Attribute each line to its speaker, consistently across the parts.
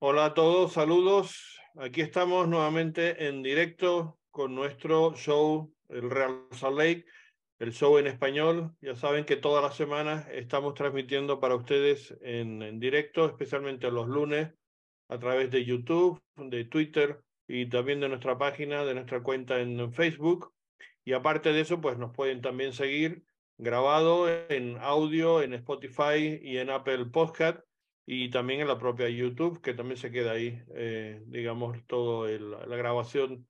Speaker 1: Hola a todos, saludos. Aquí estamos nuevamente en directo con nuestro show, el Real Salt Lake, el show en español. Ya saben que todas las semanas estamos transmitiendo para ustedes en, directo, especialmente los lunes, a través de YouTube, de Twitter y también de nuestra página, de nuestra cuenta en Facebook. Y aparte de eso, pues nos pueden también seguir grabado en audio, en Spotify y en Apple Podcast y también en la propia YouTube, que también se queda ahí, eh, digamos, toda la grabación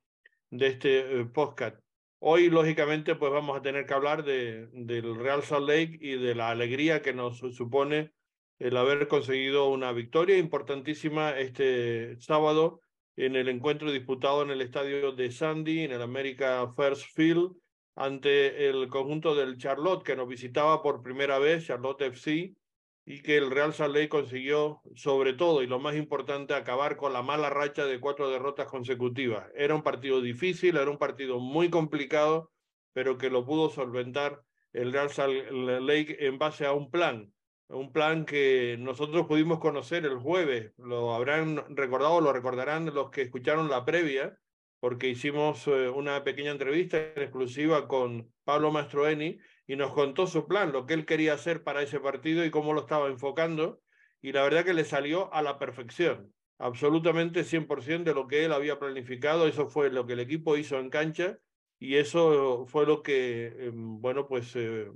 Speaker 1: de este eh, podcast. Hoy, lógicamente, pues vamos a tener que hablar de, del Real Salt Lake y de la alegría que nos supone el haber conseguido una victoria importantísima este sábado en el encuentro disputado en el estadio de Sandy, en el America First Field, ante el conjunto del Charlotte, que nos visitaba por primera vez, Charlotte FC, y que el Real Salt Lake consiguió, sobre todo, y lo más importante, acabar con la mala racha de cuatro derrotas consecutivas. Era un partido difícil, era un partido muy complicado, pero que lo pudo solventar el Real Salt Lake en base a un plan, un plan que nosotros pudimos conocer el jueves. Lo habrán recordado, lo recordarán los que escucharon la previa, porque hicimos eh, una pequeña entrevista en exclusiva con Pablo Mastroeni y nos contó su plan, lo que él quería hacer para ese partido y cómo lo estaba enfocando. Y la verdad que le salió a la perfección, absolutamente 100% de lo que él había planificado. Eso fue lo que el equipo hizo en cancha y eso fue lo que, em, bueno, pues eh,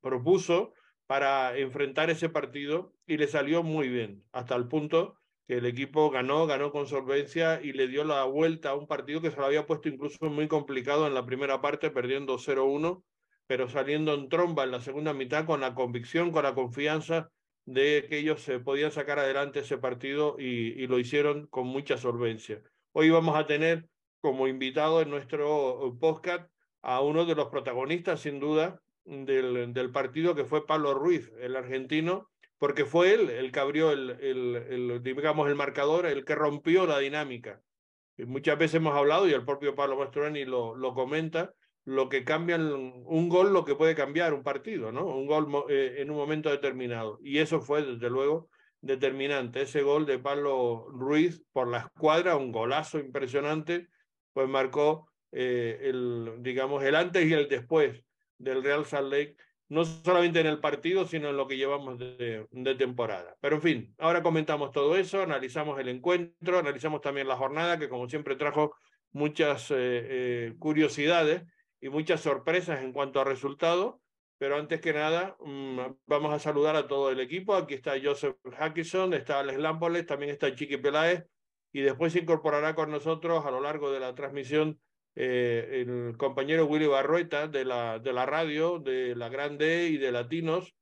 Speaker 1: propuso para enfrentar ese partido y le salió muy bien, hasta el punto que el equipo ganó, ganó con solvencia y le dio la vuelta a un partido que se lo había puesto incluso muy complicado en la primera parte, perdiendo 0-1 pero saliendo en tromba en la segunda mitad con la convicción, con la confianza de que ellos se podían sacar adelante ese partido y, lo hicieron con mucha solvencia. Hoy vamos a tener como invitado en nuestro podcast a uno de los protagonistas, sin duda, del, del partido, que fue Pablo Ruiz, el argentino, porque fue él el que abrió el, el, el, digamos, el marcador, el que rompió la dinámica. Y muchas veces hemos hablado, y el propio Pablo Mastroeni lo, lo comenta, lo que cambia un gol, lo que puede cambiar un partido, ¿no? Un gol eh, en un momento determinado. Y eso fue, desde luego, determinante. Ese gol de Pablo Ruiz por la escuadra, un golazo impresionante, pues marcó eh, el, digamos, el antes y el después del Real Salt Lake, no solamente en el partido, sino en lo que llevamos de, de temporada. Pero en fin, ahora comentamos todo eso, analizamos el encuentro, analizamos también la jornada, que como siempre trajo muchas eh, curiosidades y muchas sorpresas en cuanto a resultados. Pero antes que nada, mm, vamos a saludar a todo el equipo. Aquí está Joseph Hackison, está Alex Lampoles, también está Chiqui Peláez y después se incorporará con nosotros a lo largo de la transmisión eh, el compañero Willy Barrueta de la, de la radio, de la Grande y de Latinos,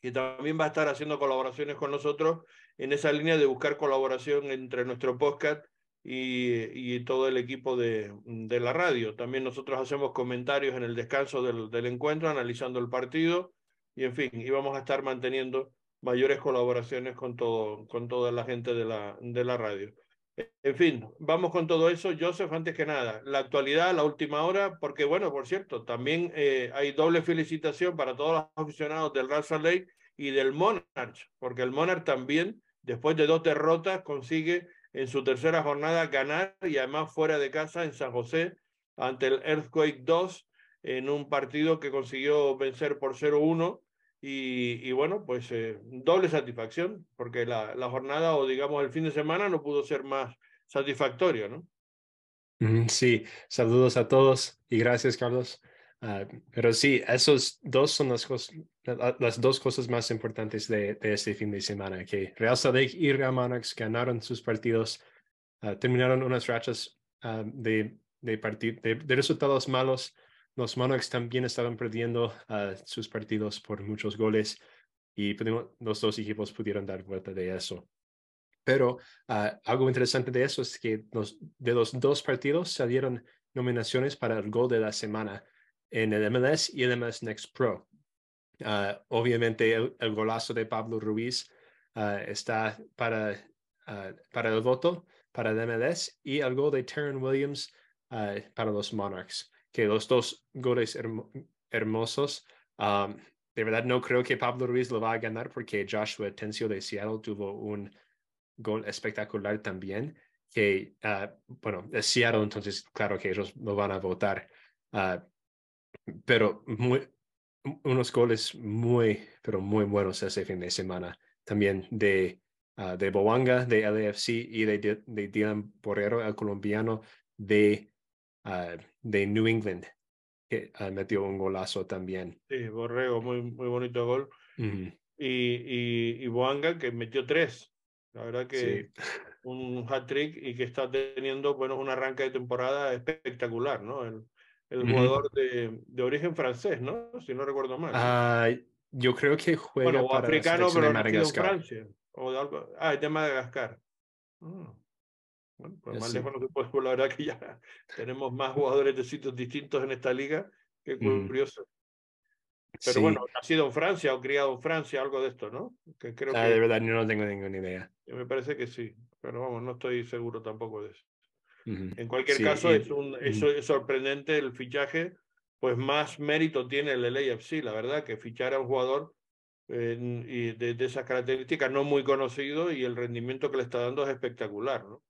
Speaker 1: que también va a estar haciendo colaboraciones con nosotros en esa línea de buscar colaboración entre nuestro podcast y, todo el equipo de, de, la radio. También nosotros hacemos comentarios en el descanso del, del, encuentro, analizando el partido y en fin, íbamos a estar manteniendo mayores colaboraciones con, todo, con toda la gente de la, de la radio. En fin, vamos con todo eso. Joseph, antes que nada, la actualidad, la última hora, porque bueno, por cierto, también eh, hay doble felicitación para todos los aficionados del Raza Lake y del Monarch, porque el Monarch también, después de dos derrotas, consigue en su tercera jornada ganar y además fuera de casa en San José ante el Earthquake 2 en un partido que consiguió vencer por 0-1 y, bueno, pues eh, doble satisfacción porque la, la, jornada o digamos el fin de semana no pudo ser más satisfactorio, ¿no?
Speaker 2: Sí, saludos a todos y gracias Carlos. Uh, pero sí, esos dos son las, cosas, las dos cosas más importantes de, de, este fin de semana, que Real Salt y Real Monarchs ganaron sus partidos, uh, terminaron unas rachas uh, de, de, de, de, resultados malos. Los Monarchs también estaban perdiendo sus partidos por muchos goles y los dos equipos pudieron dar vuelta de eso. Pero algo interesante de eso es que de los dos partidos salieron nominaciones para el gol de la semana en el MLS y el MLS Next Pro. Uh, obviamente el, golazo de Pablo Ruiz uh, está para, uh, para el voto para el MLS y el gol de Terran Williams para los Monarchs, que los dos goles hermosos. Um, de verdad no creo que Pablo Ruiz lo va a ganar porque Joshua Tencio de Seattle tuvo un gol espectacular también, que, bueno, es Seattle, entonces claro que ellos lo van a votar, pero muy, unos goles muy, pero muy buenos ese fin de semana, también de, uh, de Boanga, de LAFC y de, de Dylan Borrero, el colombiano de, de New England, que metió un golazo también.
Speaker 1: Sí, Borrego, muy, muy bonito gol. y, y, y Boanga, que metió tres. La verdad que un hat-trick y que está teniendo bueno, un arranque de temporada espectacular, ¿no? El, el jugador de, de, origen francés, ¿no? Si no recuerdo mal.
Speaker 2: Ah, yo creo que juega
Speaker 1: bueno, o para africano, pero en Francia. O de algo... Ah, es de Madagascar. Ah. Bueno, pues más lejos no se puede, la verdad que ya tenemos más jugadores de sitios distintos en esta liga. Qué curioso. Pero bueno, bueno, nacido en Francia o criado en Francia, algo de esto, ¿no?
Speaker 2: Que creo ah, de verdad, no tengo ninguna idea.
Speaker 1: Me parece que sí, pero vamos, no estoy seguro tampoco de eso. En cualquier caso, es, un, es, sorprendente el fichaje, pues más mérito tiene el LAFC, la verdad, que fichar a un jugador y de, de, esas características no muy conocido y el rendimiento que le está dando es espectacular, ¿no?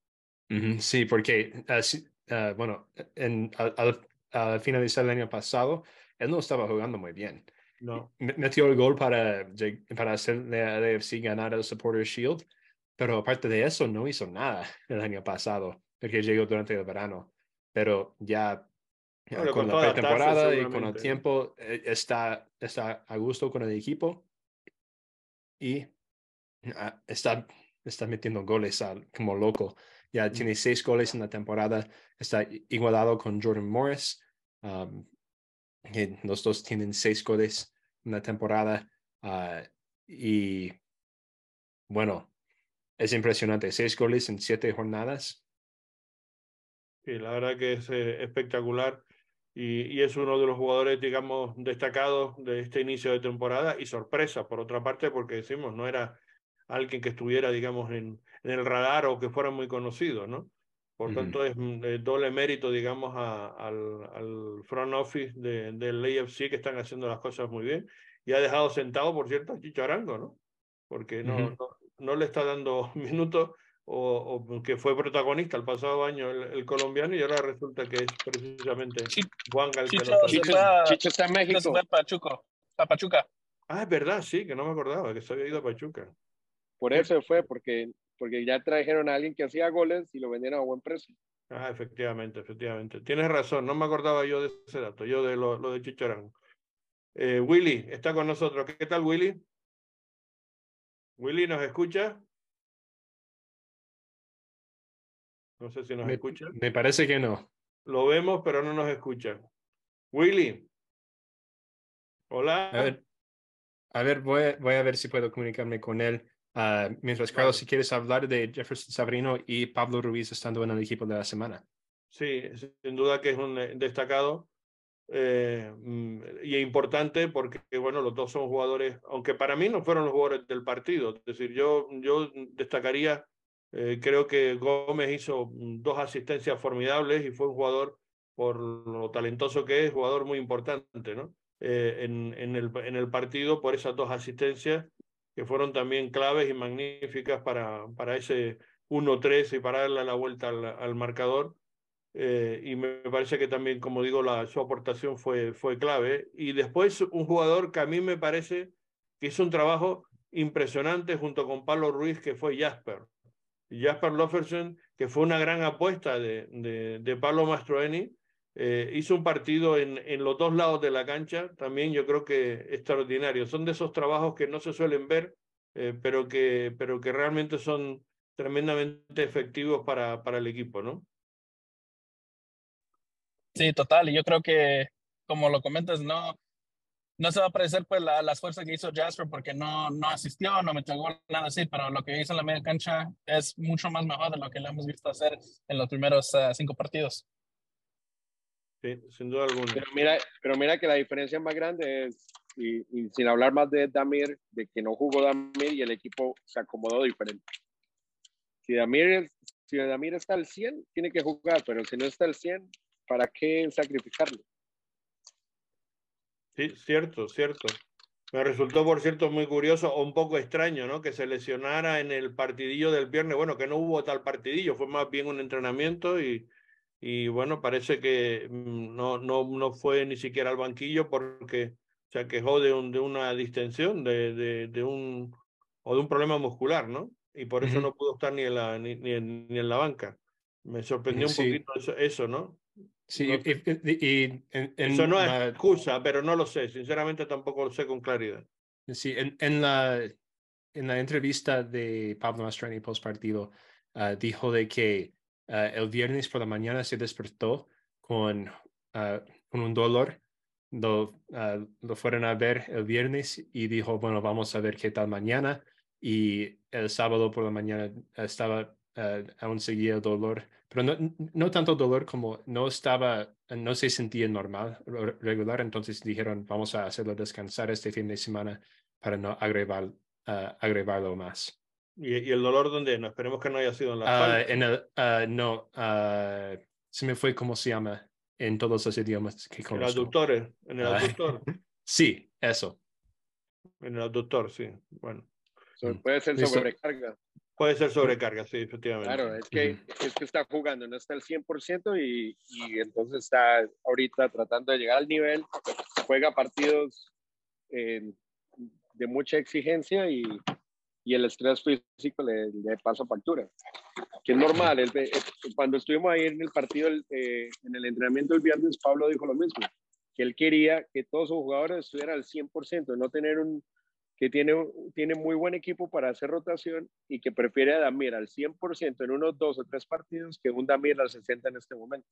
Speaker 2: Sí, porque, uh, bueno, en, al, al finalizar el año pasado, él no estaba jugando muy bien.
Speaker 1: No.
Speaker 2: Metió el gol para, para hacerle a AFC ganar el Supporter Shield, pero aparte de eso no hizo nada el año pasado, porque llegó durante el verano. Pero ya con la pretemporada y con el tiempo eh, está, está a gusto con el equipo y ah, está, está metiendo goles como loco. Ya tiene seis goles en la temporada, está igualado con Jordan Morris. Um, los dos tienen seis goles en la temporada ah, y bueno, es impresionante, seis goles en siete jornadas.
Speaker 1: Sí, la verdad que es eh, espectacular y, y, es uno de los jugadores, digamos, destacados de este inicio de temporada y sorpresa, por otra parte, porque decimos, no era alguien que estuviera, digamos, en, en el radar o que fuera muy conocido, ¿no? Por tanto, es doble mérito, digamos, al, al, front office de, del AFC que están haciendo las cosas muy bien. Y ha dejado sentado, por cierto, a Chicho Arango, ¿no? Porque no, no, le está dando minutos o, o, que fue protagonista el pasado año el, colombiano y ahora resulta que es precisamente Juan Gal
Speaker 3: Chicho, Chicho, está en México. Chicho Pachuca. A Pachuca.
Speaker 1: Ah, es verdad, sí, que no me acordaba que se había ido a Pachuca.
Speaker 3: Por eso fue, porque porque ya trajeron a alguien que hacía goles y lo vendieron a buen precio.
Speaker 1: Ah, efectivamente, efectivamente. Tienes razón, no me acordaba yo de ese dato, yo de lo, lo de Chicharán. Eh, Willy está con nosotros. ¿Qué tal, Willy? Willy, ¿nos escucha? No sé si nos escucha.
Speaker 2: Me parece que no.
Speaker 1: Lo vemos, pero no nos escucha. Willy. Hola.
Speaker 2: A ver, a ver voy, voy a ver si puedo comunicarme con él. Uh, mientras, Carlos, si quieres hablar de Jefferson Sabrino y Pablo Ruiz estando en el equipo de la semana.
Speaker 1: Sí, sin duda que es un eh, destacado eh, mm, y importante porque, bueno, los dos son jugadores, aunque para mí no fueron los jugadores del partido. Es decir, yo, yo destacaría, eh, creo que Gómez hizo dos asistencias formidables y fue un jugador, por lo talentoso que es, jugador muy importante, ¿no? en, en, el, en el partido por esas dos asistencias que fueron también claves y magníficas para, para ese 1-3 y para darle la vuelta al, al marcador. Eh, y me parece que también, como digo, la, su aportación fue, fue clave. Y después un jugador que a mí me parece que hizo un trabajo impresionante junto con Pablo Ruiz, que fue Jasper. Jasper Lofferson, que fue una gran apuesta de, de, Pablo Mastroeni, eh, hizo un partido en, en, los dos lados de la cancha, también yo creo que extraordinario. Son de esos trabajos que no se suelen ver, eh, pero, que, pero que realmente son tremendamente efectivos para, para el equipo, ¿no?
Speaker 3: Sí, total. Y yo creo que, como lo comentas, no, no se va a parecer pues la, las fuerzas que hizo Jasper porque no, no asistió, no metió gol, nada así, pero lo que hizo en la media cancha es mucho más mejor de lo que le hemos visto hacer en los primeros uh, cinco partidos.
Speaker 1: Sí, sin duda alguna.
Speaker 3: Pero mira, pero mira que la diferencia más grande es, y, sin hablar más de Damir, de que no jugó Damir y el equipo se acomodó diferente. Si Damir, si Damir está al 100, tiene que jugar, pero si no está al 100, ¿para qué sacrificarlo?
Speaker 1: Sí, cierto, cierto. Me resultó, por cierto, muy curioso o un poco extraño, ¿no? Que se lesionara en el partidillo del viernes. Bueno, que no hubo tal partidillo, fue más bien un entrenamiento y, y bueno, parece que mm, no, no, no fue ni siquiera al banquillo porque se quejó de, un, de una distensión, de, de, de, un, o de un problema muscular, ¿no? Y por eso no pudo estar ni en la, ni, ni, en, ni en la banca. Me sorprendió un poquito eso, eso, ¿no?
Speaker 2: Sí, y, y, en, en
Speaker 1: eso no es excusa, pero no lo sé. Sinceramente tampoco lo sé con claridad.
Speaker 2: Sí, en, en, la, en la entrevista de Pablo Mastrani post partido, uh, dijo de que uh, el viernes por la mañana se despertó con, uh, con un dolor. Lo, lo fueron a ver el viernes y dijo, bueno, vamos a ver qué tal mañana. Y el sábado por la mañana estaba aún seguía el dolor pero no, no tanto dolor como no estaba, no se sentía normal, regular, entonces dijeron, vamos a hacerlo descansar este fin de semana para no agrevar, uh, agrevarlo más.
Speaker 1: ¿Y, ¿Y, el dolor dónde? No, esperemos que no haya sido en la
Speaker 2: uh, en el, uh, no, se me fue cómo se llama en todos los idiomas que conozco.
Speaker 1: En el aductor, en el aductor.
Speaker 2: sí, eso.
Speaker 1: En el aductor, sí, bueno.
Speaker 4: puede ser sobrecarga.
Speaker 1: Puede ser sobrecarga, sí, efectivamente.
Speaker 4: Claro, es que, es que está jugando, no está al 100% y, y entonces está ahorita tratando de llegar al nivel, juega partidos eh, de mucha exigencia y, y el estrés físico le, le, pasa factura, que es normal. El, el, cuando estuvimos ahí en el partido, eh, en el entrenamiento el viernes, Pablo dijo lo mismo, que él quería que todos sus jugadores estuvieran al 100%, no tener un, que tiene, tiene muy buen equipo para hacer rotación y que prefiere a Damir al 100% en unos dos o tres partidos que un Damir al 60 en este momento.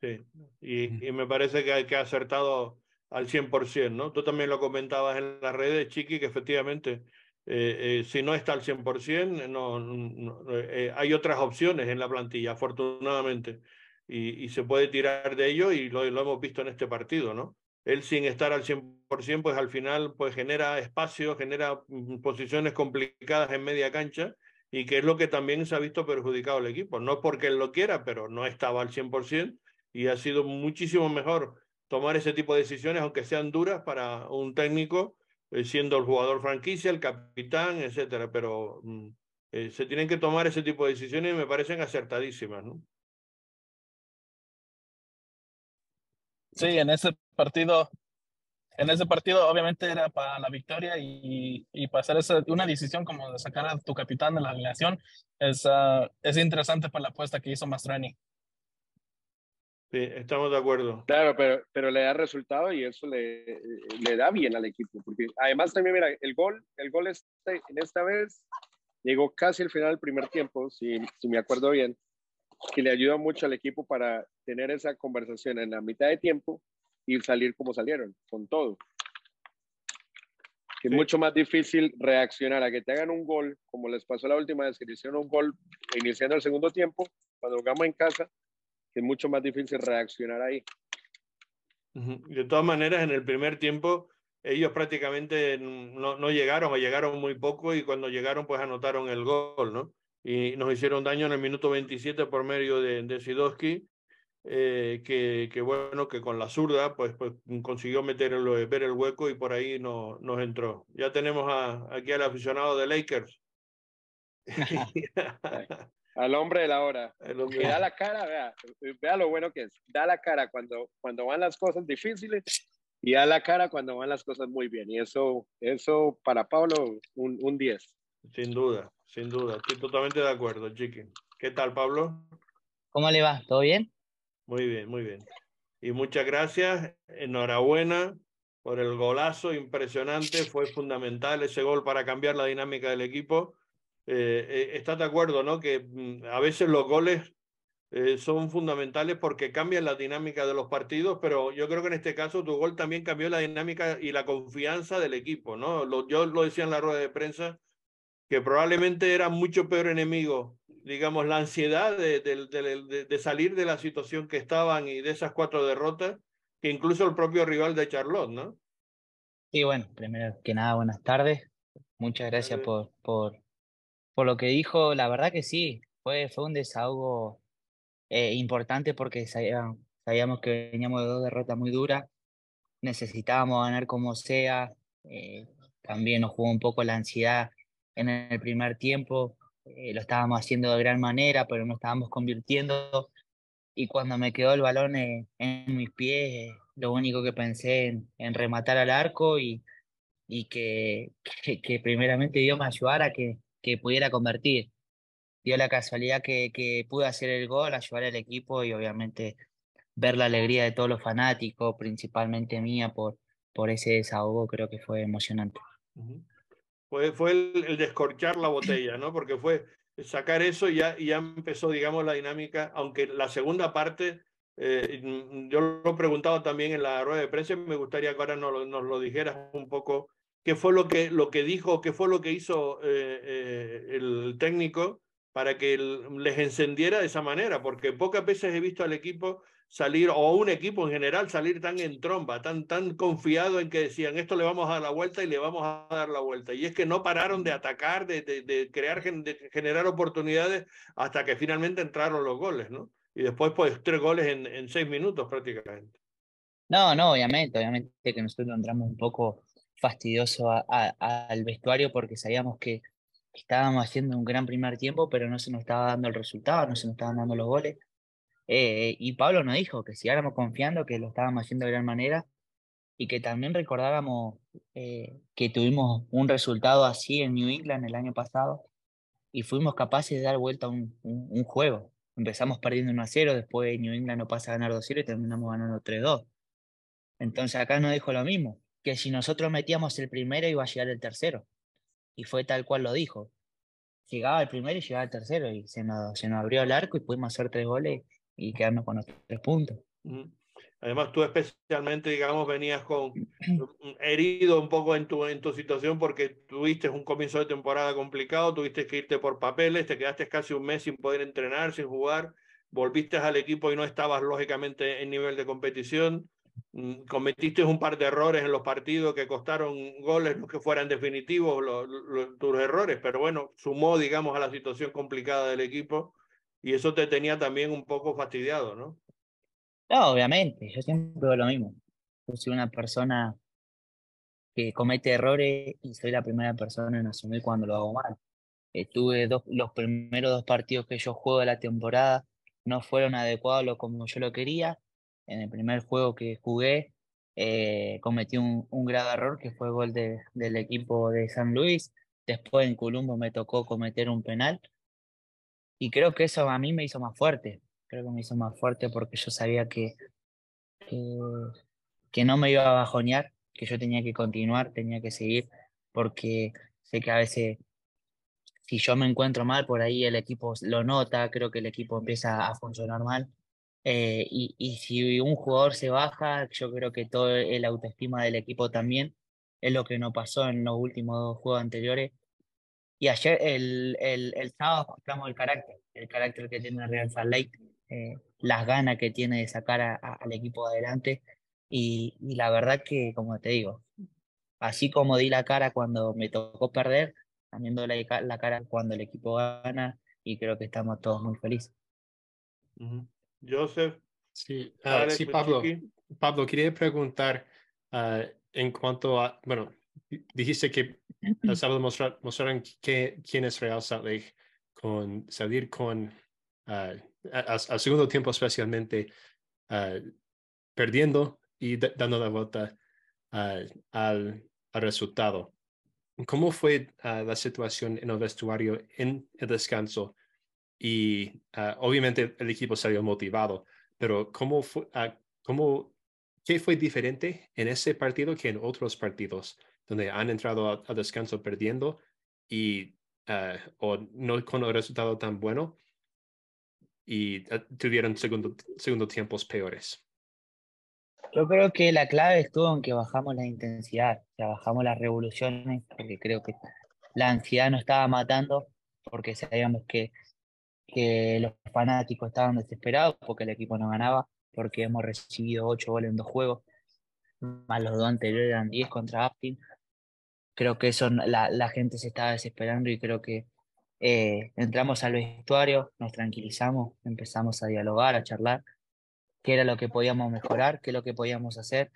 Speaker 1: Sí, y, y me parece que, que ha acertado al 100%, ¿no? Tú también lo comentabas en las redes, Chiqui, que efectivamente, eh, eh, si no está al 100%, no, no eh, hay otras opciones en la plantilla, afortunadamente, y, y se puede tirar de ello y lo, lo hemos visto en este partido, ¿no? Él sin estar al 100%, pues al final pues genera espacio, genera mm, posiciones complicadas en media cancha y que es lo que también se ha visto perjudicado el equipo. No porque él lo quiera, pero no estaba al 100% y ha sido muchísimo mejor tomar ese tipo de decisiones, aunque sean duras para un técnico, eh, siendo el jugador franquicia, el capitán, etcétera. Pero mm, eh, se tienen que tomar ese tipo de decisiones y me parecen acertadísimas, ¿no?
Speaker 3: Sí, en ese partido, en ese partido obviamente era para la victoria y, y para hacer esa, una decisión como de sacar a tu capitán de la alineación es, uh, es interesante para la apuesta que hizo Mastrani.
Speaker 1: Sí, estamos de acuerdo.
Speaker 4: Claro, pero, pero le da resultado y eso le, le da bien al equipo, porque además también, mira, el gol, el gol este, en esta vez llegó casi al final del primer tiempo, si, si me acuerdo bien, que le ayuda mucho al equipo para tener esa conversación en la mitad de tiempo y salir como salieron, con todo. Es mucho más difícil reaccionar a que te hagan un gol, como les pasó la última vez que hicieron un gol iniciando el segundo tiempo, cuando jugamos en casa, que es mucho más difícil reaccionar ahí.
Speaker 1: De todas maneras, en el primer tiempo, ellos prácticamente no, no llegaron o llegaron muy poco y cuando llegaron, pues anotaron el gol, ¿no? Y nos hicieron daño en el minuto 27 por medio de, de Sidowski, eh, que, que, bueno, que con la zurda pues, pues consiguió meter el, ver el hueco y por ahí no, nos entró. Ya tenemos a, aquí al aficionado de Lakers.
Speaker 4: al hombre de la hora. Que da la cara, vea, vea lo bueno que es. Da la cara cuando, cuando van las cosas difíciles y da la cara cuando van las cosas muy bien. Y eso, eso para Pablo, un, un 10.
Speaker 1: Sin duda, sin duda. Estoy totalmente de acuerdo, Chiqui. ¿Qué tal, Pablo?
Speaker 5: ¿Cómo le va? ¿Todo bien?
Speaker 1: Muy bien, muy bien. Y muchas gracias. Enhorabuena por el golazo impresionante. Fue fundamental ese gol para cambiar la dinámica del equipo. Eh, eh, ¿Estás de acuerdo, no? Que mm, a veces los goles eh, son fundamentales porque cambian la dinámica de los partidos, pero yo creo que en este caso tu gol también cambió la dinámica y la confianza del equipo, ¿no? Lo, yo lo decía en la rueda de prensa que probablemente era mucho peor enemigo, digamos, la ansiedad de, de, de, de, salir de la situación que estaban y de esas cuatro derrotas, que incluso el propio rival de Charlotte, ¿no?
Speaker 5: Sí, bueno, primero que nada, buenas tardes. Muchas gracias por, por, por lo que dijo. La verdad que sí, fue, fue un desahogo eh, importante porque sabíamos, sabíamos que veníamos de dos derrotas muy duras. Necesitábamos ganar como sea, Eh, también nos jugó un poco la ansiedad en el primer tiempo. Eh, lo estábamos haciendo de gran manera, pero no estábamos convirtiendo. Y cuando me quedó el balón en, mis pies, lo único que pensé en, rematar al arco y, y que, que, primeramente Dios me ayudara que, que pudiera convertir. Dio la casualidad que, que pude hacer el gol, ayudar al equipo y obviamente ver la alegría de todos los fanáticos, principalmente mía, por, por ese desahogo, creo que fue emocionante.
Speaker 1: Fue, fue el, descorchar la botella, ¿no? Porque fue sacar eso y ya, y ya empezó, digamos, la dinámica, aunque la segunda parte, eh, yo lo preguntaba también en la rueda de prensa, me gustaría que ahora nos, nos lo dijeras un poco qué fue lo que, lo que dijo, qué fue lo que hizo eh, eh, el técnico para que les encendiera de esa manera, porque pocas veces he visto al equipo salir, o un equipo en general, salir tan en tromba, tan, tan confiado en que decían, esto le vamos a dar la vuelta y le vamos a dar la vuelta. Y es que no pararon de atacar, de, de, crear, de generar oportunidades hasta que finalmente entraron los goles, ¿no? Y después, pues, tres goles en, en seis minutos prácticamente.
Speaker 5: No, no, obviamente, obviamente que nosotros entramos un poco fastidioso al vestuario porque sabíamos que estábamos haciendo un gran primer tiempo, pero no se nos estaba dando el resultado, no se nos estaban dando los goles. Eh, y Pablo nos dijo que sigáramos confiando, que lo estábamos haciendo de gran manera y que también recordábamos eh, que tuvimos un resultado así en New England el año pasado y fuimos capaces de dar vuelta a un, juego. Empezamos perdiendo 1 a 0, después New England no pasa a ganar 2 0 y terminamos ganando 3 2. Entonces acá nos dijo lo mismo que si nosotros metíamos el primero iba a llegar el tercero. Y fue tal cual lo dijo. Llegaba el primero y llegaba el tercero y se nos, se nos abrió el arco y pudimos hacer tres goles y quedarnos con los tres puntos.
Speaker 1: Además, tú especialmente, digamos, venías con herido un poco en tu, en tu situación porque tuviste un comienzo de temporada complicado, tuviste que irte por papeles, te quedaste casi un mes sin poder entrenar, sin jugar, volviste al equipo y no estabas lógicamente en nivel de competición. Mm, cometiste un par de errores en los partidos que costaron goles, no que fueran definitivos tus errores, pero bueno, sumó, digamos, a la situación complicada del equipo y eso te tenía también un poco fastidiado, ¿no?
Speaker 5: No, obviamente, yo siempre veo lo mismo. Yo soy una persona que comete errores y soy la primera persona en asumir cuando lo hago mal. Estuve dos, los primeros dos partidos que yo juego de la temporada no fueron adecuados como yo lo quería en el primer juego que jugué, eh, cometí un, un, grave error que fue el gol de, del equipo de San Luis. Después en Columbo me tocó cometer un penal. Y creo que eso a mí me hizo más fuerte. Creo que me hizo más fuerte porque yo sabía que, que, que no me iba a bajonear, que yo tenía que continuar, tenía que seguir, porque sé que a veces si yo me encuentro mal, por ahí el equipo lo nota, creo que el equipo empieza a funcionar mal eh, y, y, si un jugador se baja, yo creo que todo el autoestima del equipo también es lo que nos pasó en los últimos dos juegos anteriores. Y ayer, el, el, el sábado, mostramos el carácter, el carácter que tiene Real Salt Lake, eh, las ganas que tiene de sacar al equipo adelante. Y, y, la verdad que, como te digo, así como di la cara cuando me tocó perder, también doy la, la cara cuando el equipo gana y creo que estamos todos muy felices.
Speaker 1: Joseph.
Speaker 2: Sí, ah, sí Pablo. Pablo, quería preguntar ah, en cuanto a, bueno, dijiste que el sábado mostraron que, quién es Real Salt Lake con salir con, uh, al segundo tiempo especialmente, perdiendo y dando la vuelta al, al, resultado. ¿Cómo fue la situación en el vestuario en el descanso y ah, obviamente el equipo salió motivado, pero ¿cómo fue, ah, cómo, ¿qué fue diferente en ese partido que en otros partidos donde han entrado a, descanso perdiendo y ah, o no con el resultado tan bueno y tuvieron segundo, segundo tiempos peores?
Speaker 5: Yo creo que la clave estuvo en que bajamos la intensidad, o bajamos las revoluciones, porque creo que la ansiedad nos estaba matando, porque sabíamos que que los fanáticos estaban desesperados porque el equipo no ganaba, porque hemos recibido ocho goles en dos juegos, más los dos anteriores eran 10 contra Aptin. Creo que eso la, la gente se estaba desesperando y creo que eh, entramos al vestuario, nos tranquilizamos, empezamos a dialogar, a charlar, qué era lo que podíamos mejorar, qué es lo que podíamos hacer.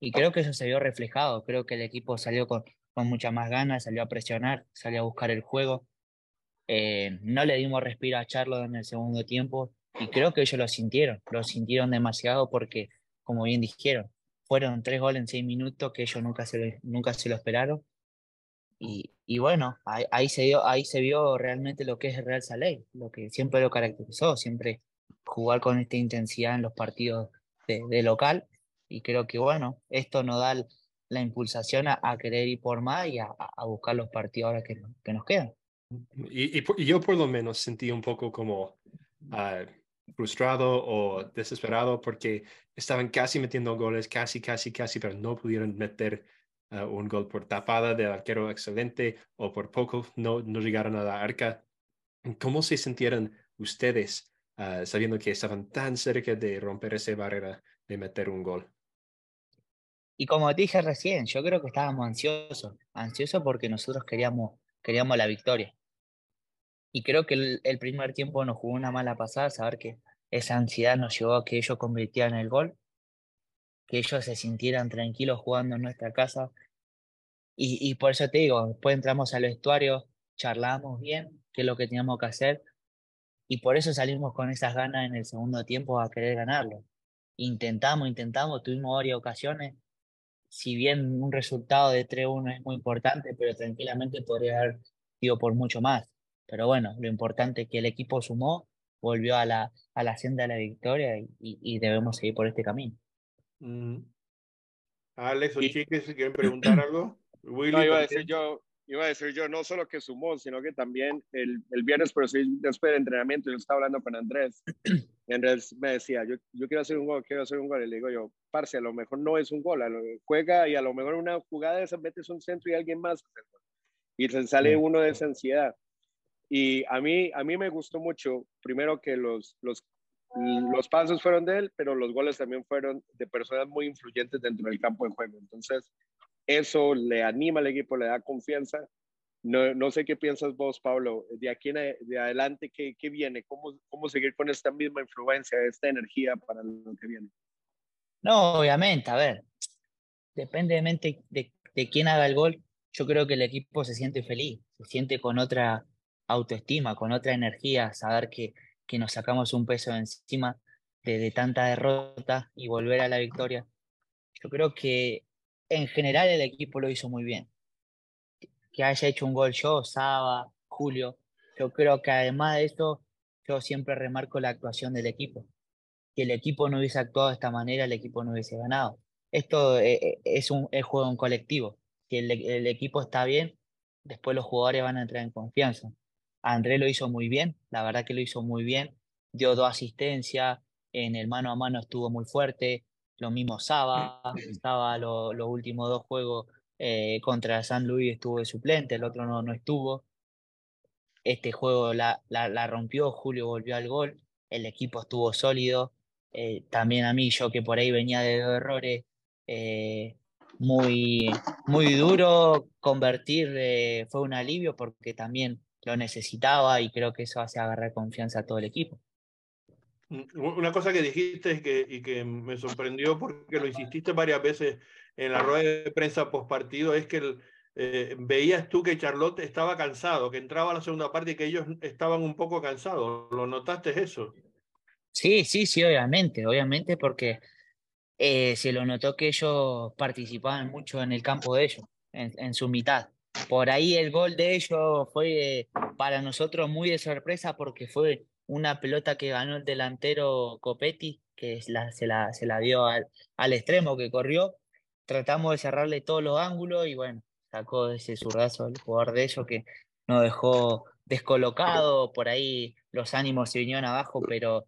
Speaker 5: y creo que eso se vio reflejado. Creo que el equipo salió con, con mucha más ganas, salió a presionar, salió a buscar el juego. Eh, no le dimos respiro a Charlo en el segundo tiempo y creo que ellos lo sintieron, lo sintieron demasiado porque, como bien dijeron, fueron tres goles en seis minutos que ellos nunca se lo, nunca se lo esperaron. Y, y bueno, ahí, ahí, se dio, ahí se vio realmente lo que es el Real Salé, lo que siempre lo caracterizó, siempre jugar con esta intensidad en los partidos de, de local y creo que bueno, esto nos da la impulsación a, a querer ir por más y a, a buscar los partidos ahora que, que nos quedan.
Speaker 2: Y, y, y, yo por lo menos sentí un poco como uh, frustrado o desesperado porque estaban casi metiendo goles, casi, casi, casi, pero no pudieron meter uh, un gol por tapada del arquero excelente o por poco no, no llegaron a la arca. ¿Cómo se sintieron ustedes uh, sabiendo que estaban tan cerca de romper esa barrera de meter un gol?
Speaker 5: Y como dije recién, yo creo que estábamos ansiosos, ansiosos porque nosotros queríamos, queríamos la victoria. Y creo que el, primer tiempo nos jugó una mala pasada, saber que esa ansiedad nos llevó a que ellos convirtieran el gol, que ellos se sintieran tranquilos jugando en nuestra casa. Y, y por eso te digo, después entramos al vestuario, charlamos bien, qué es lo que teníamos que hacer, y por eso salimos con esas ganas en el segundo tiempo a querer ganarlo. Intentamos, intentamos, tuvimos varias ocasiones, si bien un resultado de 3-1 es muy importante, pero tranquilamente podría haber sido por mucho más. Pero bueno, lo importante es que el equipo sumó, volvió a la, a la senda de la victoria y, y debemos seguir por este camino.
Speaker 1: Mm. Alex o si quieren preguntar algo.
Speaker 4: Willy, no, iba a decir yo, iba a decir yo, no solo que sumó, sino que también el, el viernes, pero sí, después del entrenamiento, yo estaba hablando con Andrés, y Andrés me decía, yo, yo quiero hacer un gol, quiero hacer un gol, y le digo yo, parce, a lo mejor no es un gol, a lo, juega y a lo mejor una jugada de esas metes un centro y alguien más y se sale uno de esa ansiedad. Y a mí, a mí me gustó mucho, primero que los, los, los pasos fueron de él, pero los goles también fueron de personas muy influyentes dentro del campo de juego. Entonces, eso le anima al equipo, le da confianza. No, no sé qué piensas vos, Pablo, de aquí en de adelante, ¿qué, qué viene? ¿Cómo, ¿Cómo seguir con esta misma influencia, esta energía para lo que viene?
Speaker 5: No, obviamente, a ver, dependientemente de, de quién haga el gol, yo creo que el equipo se siente feliz, se siente con otra autoestima, con otra energía, saber que, que nos sacamos un peso encima de, de tanta derrota y volver a la victoria. Yo creo que en general el equipo lo hizo muy bien. Que haya hecho un gol yo, Saba, Julio, yo creo que además de eso, yo siempre remarco la actuación del equipo que el equipo no hubiese actuado de esta manera, el equipo no hubiese ganado. Esto es un es juego en colectivo. Si el, equipo está bien, después los jugadores van a entrar en confianza. André lo hizo muy bien, la verdad que lo hizo muy bien. Dio dos asistencias, en el mano a mano estuvo muy fuerte. Lo mismo Saba, estaba los lo últimos dos juegos eh, contra San Luis estuvo de suplente, el otro no, no estuvo. Este juego la, la, la rompió, Julio volvió al gol, el equipo estuvo sólido, eh, también a mí, yo que por ahí venía de dos errores, eh, muy, muy duro convertir, eh, fue un alivio porque también lo necesitaba y creo que eso hace agarrar confianza a todo el equipo.
Speaker 1: Una cosa que dijiste que, y que me sorprendió porque lo insististe varias veces en la rueda de prensa post partido, es que el, eh, veías tú que Charlotte estaba cansado, que entraba a la segunda parte y que ellos estaban un poco cansados. ¿Lo notaste eso?
Speaker 5: Sí, sí, sí, obviamente, obviamente porque eh, se lo notó que ellos participaban mucho en el campo de ellos, en, en su mitad. Por ahí el gol de ellos fue para nosotros muy de sorpresa porque fue una pelota que ganó el delantero Copetti, que se, la, dio al, al extremo que corrió. Tratamos de cerrarle todos los ángulos y bueno, sacó ese zurdazo el jugador de ellos que nos dejó descolocado, por ahí los ánimos se vinieron abajo, pero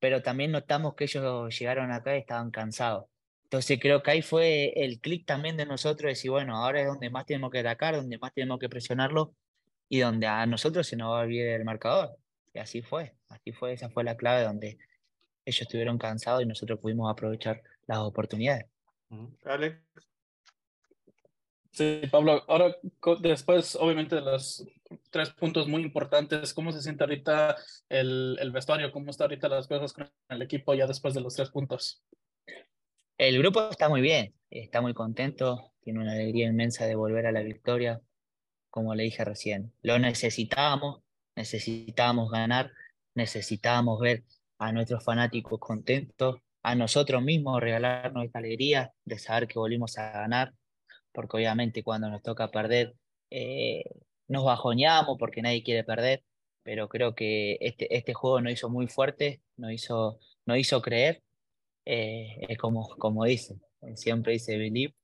Speaker 5: pero también notamos que ellos llegaron acá y estaban cansados. Entonces creo que ahí fue el clic también de nosotros, de decir, bueno, ahora es donde más tenemos que atacar, donde más tenemos que presionarlo y donde a nosotros se nos va a olvidar el marcador. Y así fue, así fue, esa fue la clave donde ellos estuvieron cansados y nosotros pudimos aprovechar las oportunidades.
Speaker 1: Alex.
Speaker 3: Sí, Pablo, ahora después obviamente de los tres puntos muy importantes, ¿cómo se siente ahorita el, el vestuario? ¿Cómo están ahorita las cosas con el equipo ya después de los tres puntos?
Speaker 5: El grupo está muy bien, está muy contento, tiene una alegría inmensa de volver a la victoria, como le dije recién. Lo necesitábamos, necesitábamos ganar, necesitábamos ver a nuestros fanáticos contentos, a nosotros mismos regalarnos esta alegría de saber que volvimos a ganar, porque obviamente cuando nos toca perder eh, nos bajoneamos porque nadie quiere perder, pero creo que este, este juego nos hizo muy fuerte, nos hizo, nos hizo creer, eh, es como, como dice, siempre dice believe,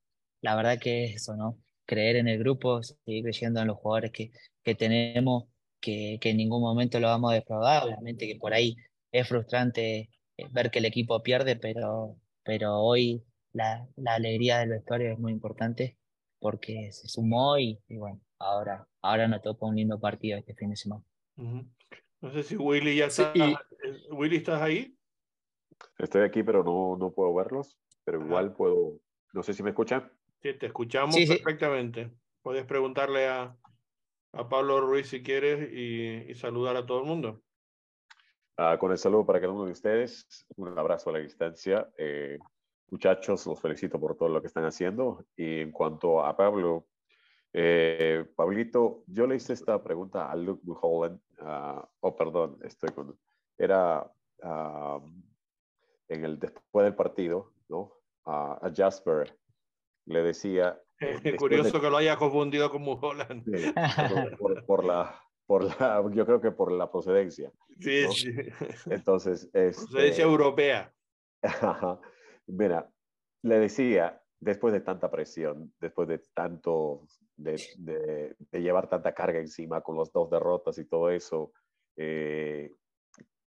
Speaker 5: la verdad que es eso, ¿no? Creer en el grupo, seguir creyendo en los jugadores que, que tenemos, que, que en ningún momento lo vamos a defraudar, obviamente que por ahí es frustrante eh, ver que el equipo pierde, pero, pero hoy la, la alegría del vestuario es muy importante porque se sumó y, bueno, ahora, ahora nos toca un lindo partido este fin de semana.
Speaker 1: No sé si Willy ya está. Eh, Willy, ¿estás ahí?
Speaker 6: Estoy aquí, pero no, no puedo verlos, pero igual puedo. No sé si me escuchan.
Speaker 1: Sí, te escuchamos perfectamente. Puedes preguntarle a, a Pablo Ruiz si quieres y, y saludar a todo el mundo.
Speaker 6: Ah, con el saludo para cada uno de ustedes, un abrazo a la distancia. Eh, muchachos, los felicito por todo lo que están haciendo. Y en cuanto a Pablo, eh, Pablito, yo le hice esta pregunta a Luke Mulholland, uh, oh, perdón, estoy con, era en el después del partido, ¿no? a Jasper, le decía...
Speaker 1: Es curioso que lo haya confundido con Mulholland.
Speaker 6: por, la, por la, yo creo que por la procedencia.
Speaker 1: Sí, sí.
Speaker 6: Entonces, es
Speaker 1: procedencia europea.
Speaker 6: Mira, le decía, después de tanta presión, después de tanto, de, de, llevar tanta carga encima con las dos derrotas y todo eso, eh,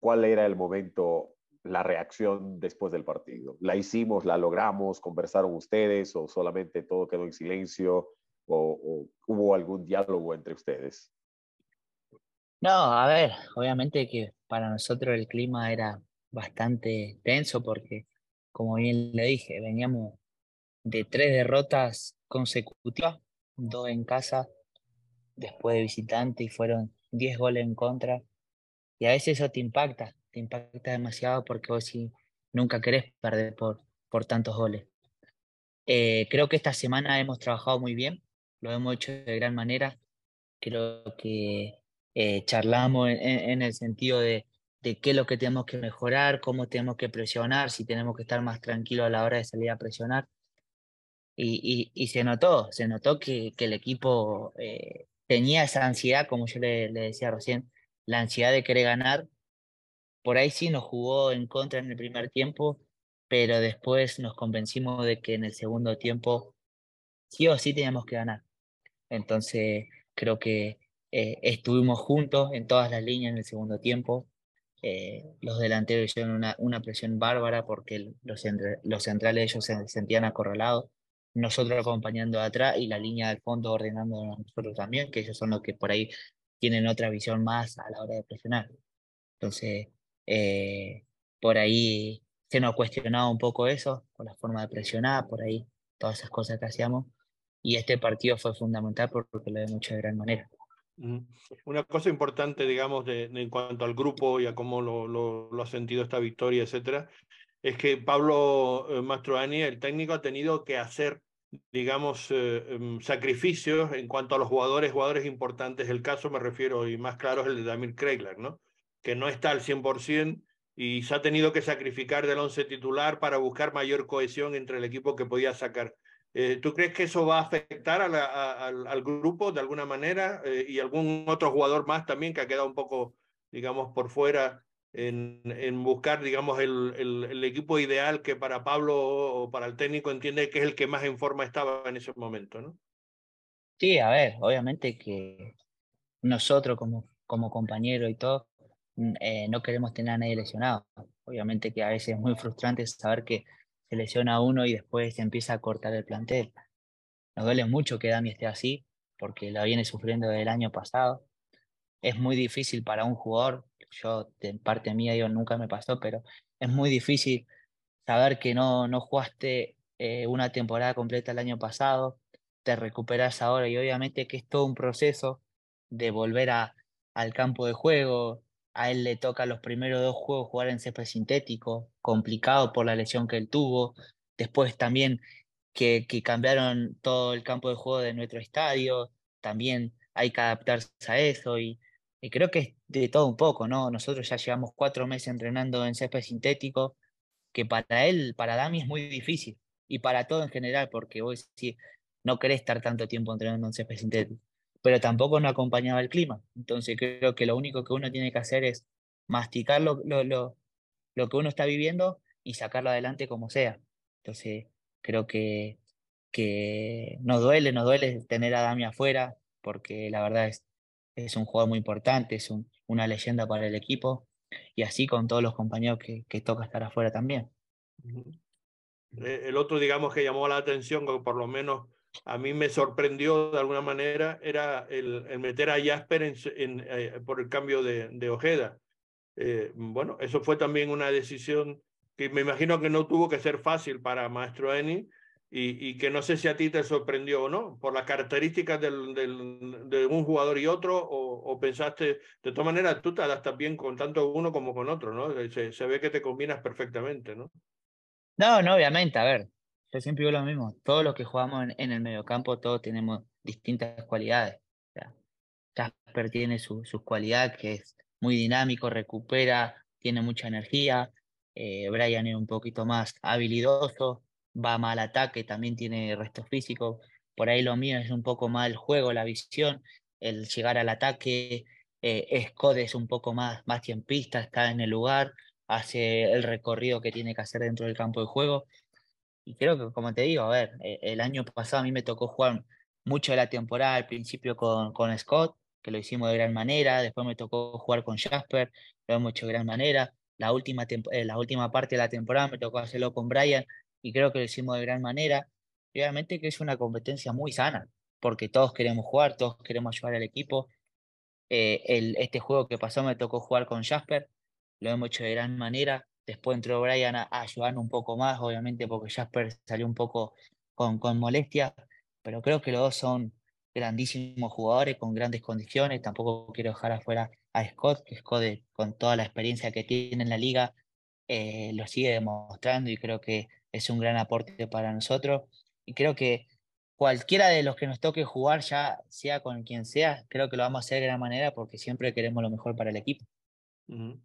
Speaker 6: ¿cuál era el momento, la reacción después del partido? ¿La hicimos, la logramos, conversaron ustedes o solamente todo quedó en silencio o, hubo algún diálogo entre ustedes?
Speaker 5: No, a ver, obviamente que para nosotros el clima era bastante tenso porque, como bien le dije, veníamos de tres derrotas consecutivas, dos en casa, después de visitante y fueron diez goles en contra. Y a veces eso te impacta, impacta demasiado porque vos sí nunca querés perder por, por tantos goles. Eh, creo que esta semana hemos trabajado muy bien, lo hemos hecho de gran manera. Creo que eh, charlamos en, el sentido de, de, qué es lo que tenemos que mejorar, cómo tenemos que presionar, si tenemos que estar más tranquilos a la hora de salir a presionar. Y, y, se notó, se notó que, que el equipo eh, tenía esa ansiedad, como yo le, le, decía recién, la ansiedad de querer ganar. Por ahí sí nos jugó en contra en el primer tiempo, pero después nos convencimos de que en el segundo tiempo sí o sí teníamos que ganar. Entonces creo que eh, estuvimos juntos en todas las líneas en el segundo tiempo. Eh, los delanteros hicieron una, una presión bárbara porque los, los centrales ellos se sentían acorralados. Nosotros acompañando atrás y la línea del fondo ordenando nosotros también, que ellos son los que por ahí tienen otra visión más a la hora de presionar. Entonces, eh, por ahí se nos cuestionaba un poco eso, con la forma de presionar, por ahí todas esas cosas que hacíamos. Y este partido fue fundamental porque lo hemos hecho de gran manera.
Speaker 1: Una cosa importante, digamos, en cuanto al grupo y a cómo lo, lo, ha sentido esta victoria, etcétera, es que Pablo eh, Mastroani, el técnico, ha tenido que hacer, digamos, eh, em, sacrificios en cuanto a los jugadores, jugadores importantes. El caso, me refiero, y más claro, es el de Damir Kreigler, ¿no? Que no está al 100% y se ha tenido que sacrificar del once titular para buscar mayor cohesión entre el equipo que podía sacar. Eh, ¿Tú crees que eso va a afectar al grupo de alguna manera eh, y algún otro jugador más también que ha quedado un poco, digamos, por fuera en, buscar, digamos, el, equipo ideal que para Pablo o para el técnico entiende que es el que más en forma estaba en ese momento, ¿no?
Speaker 5: Sí, a ver, obviamente que nosotros como, como compañeros y todo, eh, no queremos tener a nadie lesionado. Obviamente que a veces es muy frustrante saber que se lesiona uno y después se empieza a cortar el plantel. Nos duele mucho que Dami esté así, porque la viene sufriendo desde año pasado. Es muy difícil para un jugador, yo de parte mía nunca me pasó, pero es muy difícil saber que no, no jugaste eh, una temporada completa el año pasado, te recuperas ahora y obviamente que es todo un proceso de volver a, al campo de juego, a él le toca los primeros dos juegos jugar en césped sintético, complicado por la lesión que él tuvo. Después también que, cambiaron todo el campo de juego de nuestro estadio, también hay que adaptarse a eso y, y creo que es de todo un poco, ¿no? Nosotros ya llevamos cuatro meses entrenando en césped sintético, que para él, para Dami es muy difícil y para todo en general, porque vos sí, no querés estar tanto tiempo entrenando en césped sintético, pero tampoco no acompañaba el clima. Entonces creo que lo único que uno tiene que hacer es masticar lo, lo, lo, lo que uno está viviendo y sacarlo adelante como sea. Entonces creo que, que nos duele, nos duele tener a Dami afuera, porque la verdad es, es un jugador muy importante, es un, una leyenda para el equipo y así con todos los compañeros que, que toca estar afuera también.
Speaker 1: Eh, el otro, digamos, que llamó la atención, que por lo menos a mí me sorprendió de alguna manera, era el, meter a Jasper en, eh, por el cambio de, de Ojeda. Eh, bueno, eso fue también una decisión que me imagino que no tuvo que ser fácil para Maestro Eni, y, que no sé si a ti te sorprendió o no, por las características de un jugador y otro, o, o, pensaste, de todas maneras, tú te adaptas bien con tanto uno como con otro, ¿no? Se, se ve que te combinas perfectamente, ¿no?
Speaker 5: No, no, obviamente, a ver, yo siempre digo lo mismo, todos los que jugamos en, el mediocampo, todos tenemos distintas cualidades. O sea, Casper tiene su, sus cualidades, que es muy dinámico, recupera, tiene mucha energía, eh, Brian es un poquito más habilidoso, va mal al ataque, también tiene resto físico. Por ahí lo mío es un poco más el juego, la visión, el llegar al ataque. Eh, Scott es un poco más, más tiempista, está en el lugar, hace el recorrido que tiene que hacer dentro del campo de juego. Y creo que, como te digo, a ver, eh, el año pasado a mí me tocó jugar mucho de la temporada, al principio con, con Scott, que lo hicimos de gran manera, después me tocó jugar con Jasper, lo hemos hecho de gran manera. La última, eh, la última parte de la temporada me tocó hacerlo con Brian, y creo que lo hicimos de gran manera. Y obviamente que es una competencia muy sana, porque todos queremos jugar, todos queremos ayudar al equipo. Eh, el, este juego que pasó me tocó jugar con Jasper, lo hemos hecho de gran manera. Después entró Brian a, a ayudarnos un poco más, obviamente porque Jasper salió un poco con, con molestia, pero creo que los dos son grandísimos jugadores con grandes condiciones. Tampoco quiero dejar afuera a Scott, que Scott con toda la experiencia que tiene en la liga eh, lo sigue demostrando y creo que es un gran aporte para nosotros. Y creo que cualquiera de los que nos toque jugar, ya sea con quien sea, creo que lo vamos a hacer de gran manera porque siempre queremos lo mejor para el equipo.
Speaker 1: Uh -huh.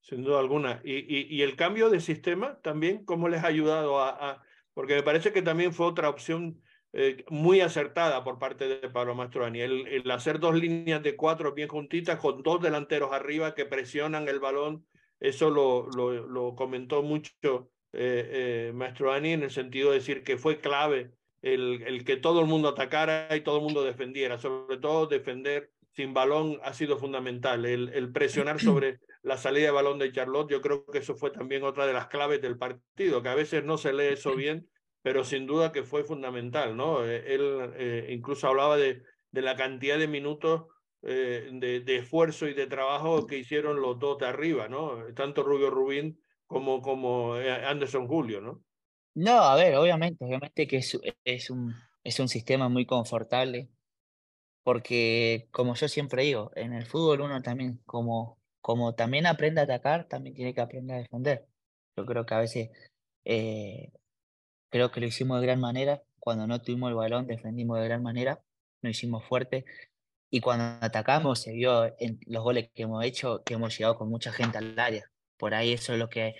Speaker 1: Sin duda alguna. Y, y, el cambio de sistema también, ¿cómo les ha ayudado a. Porque me parece que también fue otra opción eh, muy acertada por parte de Pablo Mastroani. El, el, hacer dos líneas de cuatro bien juntitas con dos delanteros arriba que presionan el balón, eso lo, lo, comentó mucho eh, eh, en el sentido de decir que fue clave el, el, que todo el mundo atacara y todo el mundo defendiera, sobre todo defender sin balón ha sido fundamental, el presionar sobre la salida de balón de Charlotte, yo creo que eso fue también otra de las claves del partido, que a veces no se lee eso bien, pero sin duda que fue fundamental, ¿no? Eh, él eh, incluso hablaba de, de, la cantidad de minutos eh, de, de, esfuerzo y de trabajo que hicieron los dos de arriba, ¿no? Tanto Rubio Rubín como, como Anderson Julio, ¿no?
Speaker 5: No, a ver, obviamente, obviamente que es, es, un, es un sistema muy confortable, porque como yo siempre digo, en el fútbol uno también, como, como también aprende a atacar, también tiene que aprender a defender. Yo creo que a veces, eh, creo que lo hicimos de gran manera, cuando no tuvimos el balón defendimos de gran manera, lo hicimos fuerte, y cuando atacamos se vio en los goles que hemos hecho, que hemos llegado con mucha gente al área. Por ahí eso es lo que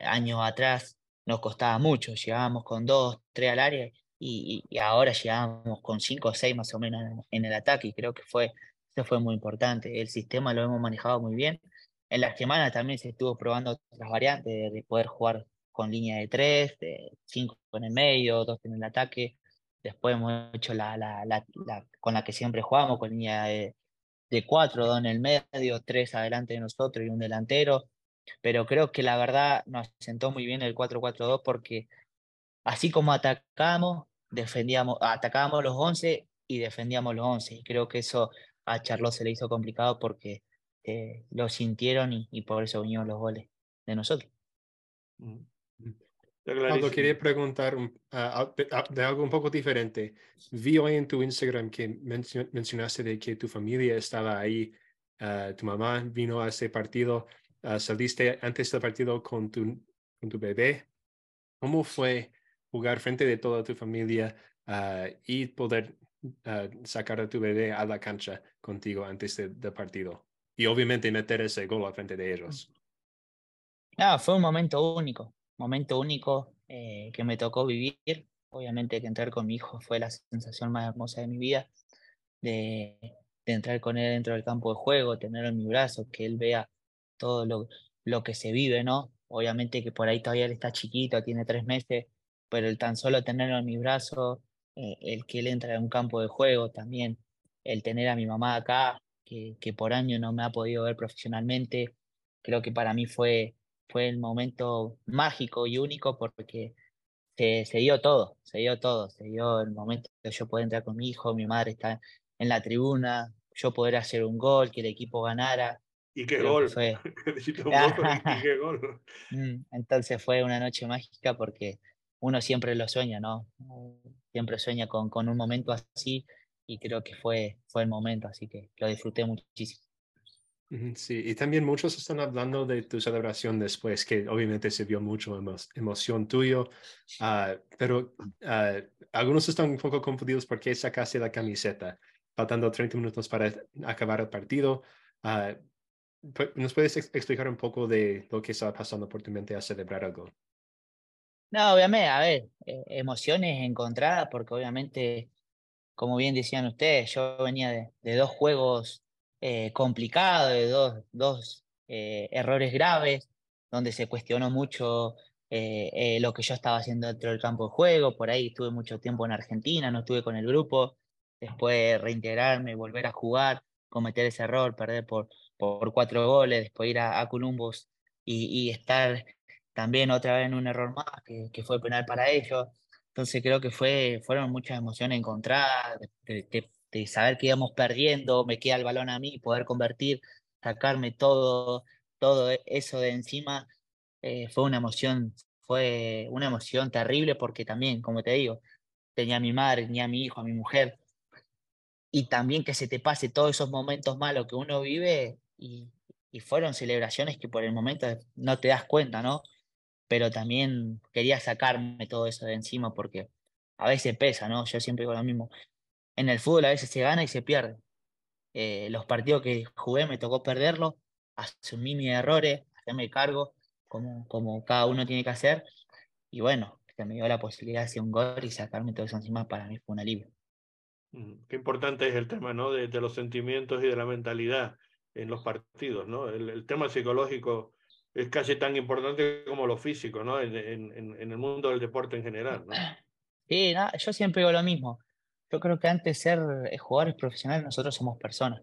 Speaker 5: años atrás nos costaba mucho, llegábamos con dos, tres al área y, y, ahora llegábamos con cinco o seis más o menos en, en, el ataque y creo que fue, eso fue muy importante. El sistema lo hemos manejado muy bien. En las semanas también se estuvo probando otras variantes de poder jugar con línea de tres, de cinco en el medio, dos en el ataque. Después hemos hecho la, la, la, la con la que siempre jugamos, con línea de, de cuatro, dos en el medio, tres adelante de nosotros y un delantero pero creo que la verdad nos sentó muy bien el 4-4-2 porque así como atacamos, defendíamos, atacábamos los 11 y defendíamos los 11. Y creo que eso a Charlotte se le hizo complicado porque eh, lo sintieron y, y, por eso vinieron los goles de nosotros.
Speaker 2: Pablo, quería preguntar uh, de algo un poco diferente. Vi hoy en tu Instagram que mencionaste de que tu familia estaba ahí, uh, tu mamá vino a ese partido. Uh, saliste antes del partido con tu, con tu bebé. ¿Cómo fue jugar frente de toda tu familia y poder sacar a tu bebé a la cancha contigo antes del partido. Y obviamente meter ese gol al frente de ellos.
Speaker 5: No, fue un momento único, momento único eh, que me tocó vivir. Obviamente que entrar con mi hijo fue la sensación más hermosa de mi vida, de, de entrar con él dentro del campo de juego, tenerlo en mi brazo, que él vea todo lo, lo que se vive, ¿no? Obviamente que por ahí todavía él está chiquito, tiene tres meses, pero el tan solo tenerlo en mi brazo, eh, el que él entra en un campo de juego también, el tener a mi mamá acá, que, que por año no me ha podido ver profesionalmente, creo que para mí fue, fue el momento mágico y único porque se, se, dio todo, se dio todo, se dio el momento que yo pueda entrar con mi hijo, mi madre está en la tribuna, yo poder hacer un gol, que el equipo ganara.
Speaker 1: Y qué gol. Fue... y qué gol.
Speaker 5: Mm, entonces fue una noche mágica porque uno siempre lo sueña, ¿no? Siempre sueña con, con un momento así y creo que fue, fue el momento, así que lo disfruté muchísimo.
Speaker 2: Sí, y también muchos están hablando de tu celebración después, que obviamente se vio mucho emo emoción tuyo, uh, pero uh, algunos están un poco confundidos porque sacaste la camiseta, faltando 30 minutos para acabar el partido. Uh, ¿Nos puedes ex explicar un poco de lo que estaba pasando por tu mente a celebrar algo?
Speaker 5: No, obviamente, a ver, eh, emociones encontradas, porque obviamente, como bien decían ustedes, yo venía de, dos juegos eh, complicados, de dos, dos eh, errores graves, donde se cuestionó mucho lo que yo estaba haciendo dentro del campo de juego, por ahí estuve mucho tiempo en Argentina, no estuve con el grupo, después reintegrarme, volver a jugar, cometer ese error, perder por, por cuatro goles, después ir a, a Columbus y, y estar también otra vez en un error más, que, que, fue penal para ellos. Entonces creo que fue, fueron muchas emociones encontradas, de, de, de, saber que íbamos perdiendo, me queda el balón a mí, poder convertir, sacarme todo, todo eso de encima, eh, fue una emoción, fue una emoción terrible porque también, como te digo, tenía a mi madre, tenía a mi hijo, a mi mujer, y también que se te pase todos esos momentos malos que uno vive y, y fueron celebraciones que por el momento no te das cuenta, ¿no? Pero también quería sacarme todo eso de encima porque a veces pesa, ¿no? Yo siempre digo lo mismo. En el fútbol a veces se gana y se pierde. Eh, los partidos que jugué me tocó perderlos, asumí mis errores, hacerme cargo, como, como cada uno tiene que hacer. Y bueno, que me dio la posibilidad de hacer un gol y sacarme todo eso encima, para mí fue un alivio.
Speaker 1: Qué importante es el tema, ¿no? De, los sentimientos y de la mentalidad en los partidos, ¿no? El tema psicológico es casi tan importante como lo físico, ¿no? En, en, en el mundo del deporte en general, ¿no?
Speaker 5: Sí, no, yo siempre digo lo mismo. Yo creo que antes de ser eh, jugadores profesionales, nosotros somos personas.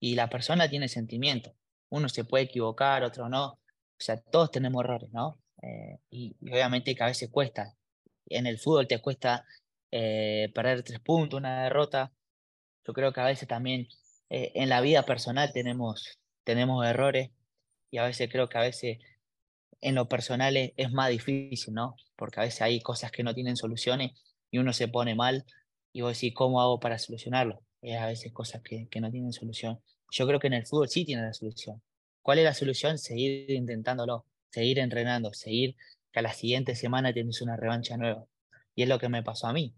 Speaker 5: Y la persona tiene sentimientos. Uno se puede equivocar, otro no. O sea, todos tenemos errores, ¿no? Eh, y, y, obviamente que a veces cuesta. En el fútbol te cuesta eh, perder tres puntos, una derrota. Yo creo que a veces también eh, en la vida personal tenemos, tenemos errores y a veces creo que a veces en lo personal es, más difícil, ¿no? Porque a veces hay cosas que no tienen soluciones y uno se pone mal y vos decís, ¿cómo hago para solucionarlo? Es a veces cosas que, que no tienen solución. Yo creo que en el fútbol sí tiene la solución. ¿Cuál es la solución? Seguir intentándolo, seguir entrenando, seguir que a la siguiente semana tienes una revancha nueva. Y es lo que me pasó a mí.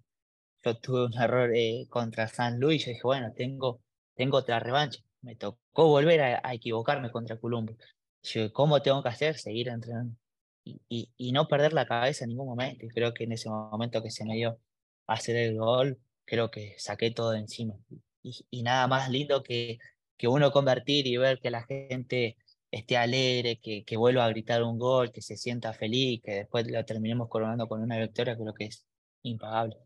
Speaker 5: Yo tuve un error eh, contra San Luis y dije, bueno, tengo, tengo otra revancha. Me tocó volver a, a equivocarme contra Columbus yo, ¿cómo tengo que hacer? Seguir entrenando. Y, y, y, no perder la cabeza en ningún momento. Y creo que en ese momento que se me dio a hacer el gol, creo que saqué todo de encima. Y, y, nada más lindo que, que uno convertir y ver que la gente esté alegre, que, que vuelva a gritar un gol, que se sienta feliz, que después lo terminemos coronando con una victoria, creo que es impagable.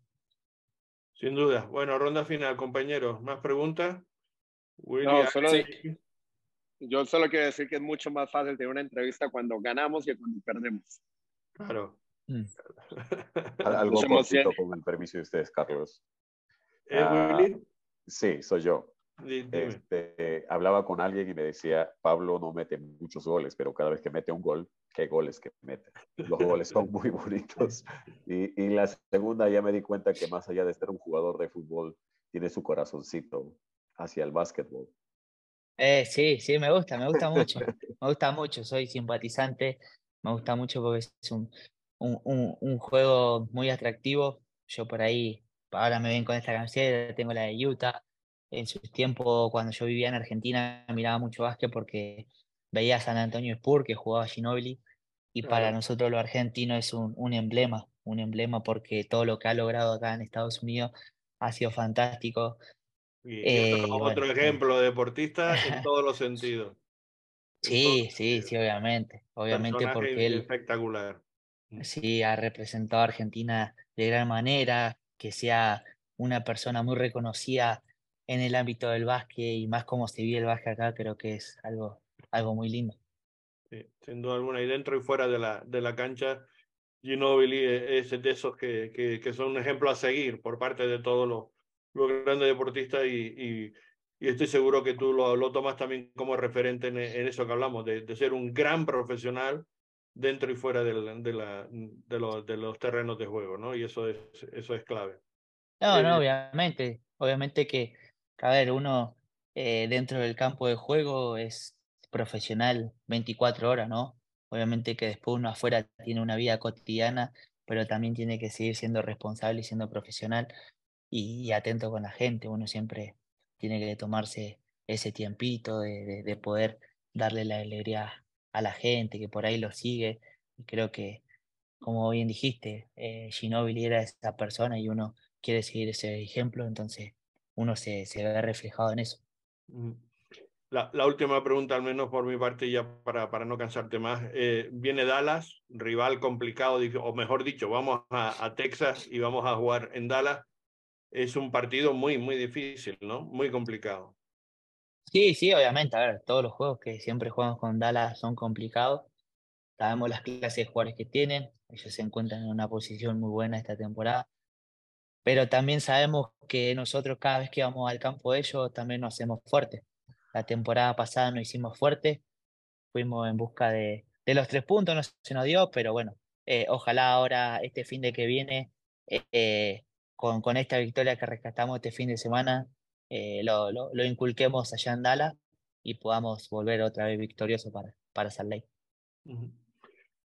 Speaker 1: Sin duda. Bueno, ronda final, compañeros. ¿Más preguntas?
Speaker 4: William, no, solo, sí. Yo solo quiero decir que es mucho más fácil tener una entrevista cuando ganamos que cuando perdemos.
Speaker 1: Claro.
Speaker 5: Mm.
Speaker 6: Algo cortito, con el permiso de ustedes, Carlos.
Speaker 1: ¿Eh, Willy?
Speaker 6: Uh, sí, soy yo. Este, hablaba con alguien y me decía, Pablo no mete muchos goles, pero cada vez que mete un gol, qué goles que mete. Los goles son muy bonitos. Y, y la segunda ya me di cuenta que más allá de ser un jugador de fútbol, tiene su corazoncito hacia el básquetbol.
Speaker 5: Eh, sí, sí, me gusta, me gusta mucho, me gusta mucho, soy simpatizante, me gusta mucho porque es un, un, un, juego muy atractivo. Yo por ahí, ahora me ven con esta camiseta, tengo la de Utah. En su tiempo, cuando yo vivía en Argentina, miraba mucho básquet porque veía a San Antonio Spur, que jugaba Ginobili, y para nosotros los argentinos es un, un, emblema, un emblema porque todo lo que ha logrado acá en Estados Unidos ha sido fantástico.
Speaker 1: Y, eh, otro, ejemplo de deportista en todos los sentidos.
Speaker 5: Sí, sí, sí, obviamente. Obviamente porque él.
Speaker 1: Espectacular.
Speaker 5: Mm. Sí, ha representado a Argentina de gran manera, que sea una persona muy reconocida en el ámbito del básquet y más como se vive el básquet acá, creo que es algo, algo muy lindo.
Speaker 1: Sí, sin duda alguna, y dentro y fuera de la, de la cancha, Ginobili es de esos que, que, que son un ejemplo a seguir por parte de todos los, los grandes deportistas y, y, y, estoy seguro que tú lo, lo tomas también como referente en, en eso que hablamos, de, de, ser un gran profesional dentro y fuera del, de, la, de, los, de los terrenos de juego, ¿no? Y eso es, eso es clave.
Speaker 5: No, no, eh, obviamente, obviamente que, a ver, uno eh, dentro del campo de juego es profesional 24 horas, ¿no? Obviamente que después uno afuera tiene una vida cotidiana, pero también tiene que seguir siendo responsable y siendo profesional y, atento con la gente. Uno siempre tiene que tomarse ese tiempito de, de, poder darle la alegría a la gente que por ahí lo sigue. Y creo que, como bien dijiste, eh, Ginobili era esa persona y uno quiere seguir ese ejemplo, entonces uno se, se ve reflejado en eso.
Speaker 1: Mm. La, la, última pregunta, al menos por mi parte, ya para, para no cansarte más. Eh, viene Dallas, rival complicado, o mejor dicho, vamos a, Texas y vamos a jugar en Dallas. Es un partido muy, muy difícil, ¿no? Muy complicado.
Speaker 5: Sí, sí, obviamente. A ver, todos los juegos que siempre jugamos con Dallas son complicados. Sabemos las clases de jugadores que tienen. Ellos se encuentran en una posición muy buena esta temporada. Pero también sabemos que nosotros cada vez que vamos al campo de ellos también nos hacemos fuertes la temporada pasada no hicimos fuerte, fuimos en busca de, de los tres puntos, no se nos dio, pero bueno, eh, ojalá ahora este fin de que viene, eh, con, esta victoria que rescatamos este fin de semana, eh, lo, inculquemos allá en Dallas y podamos volver otra vez victorioso para, para Salt Lake.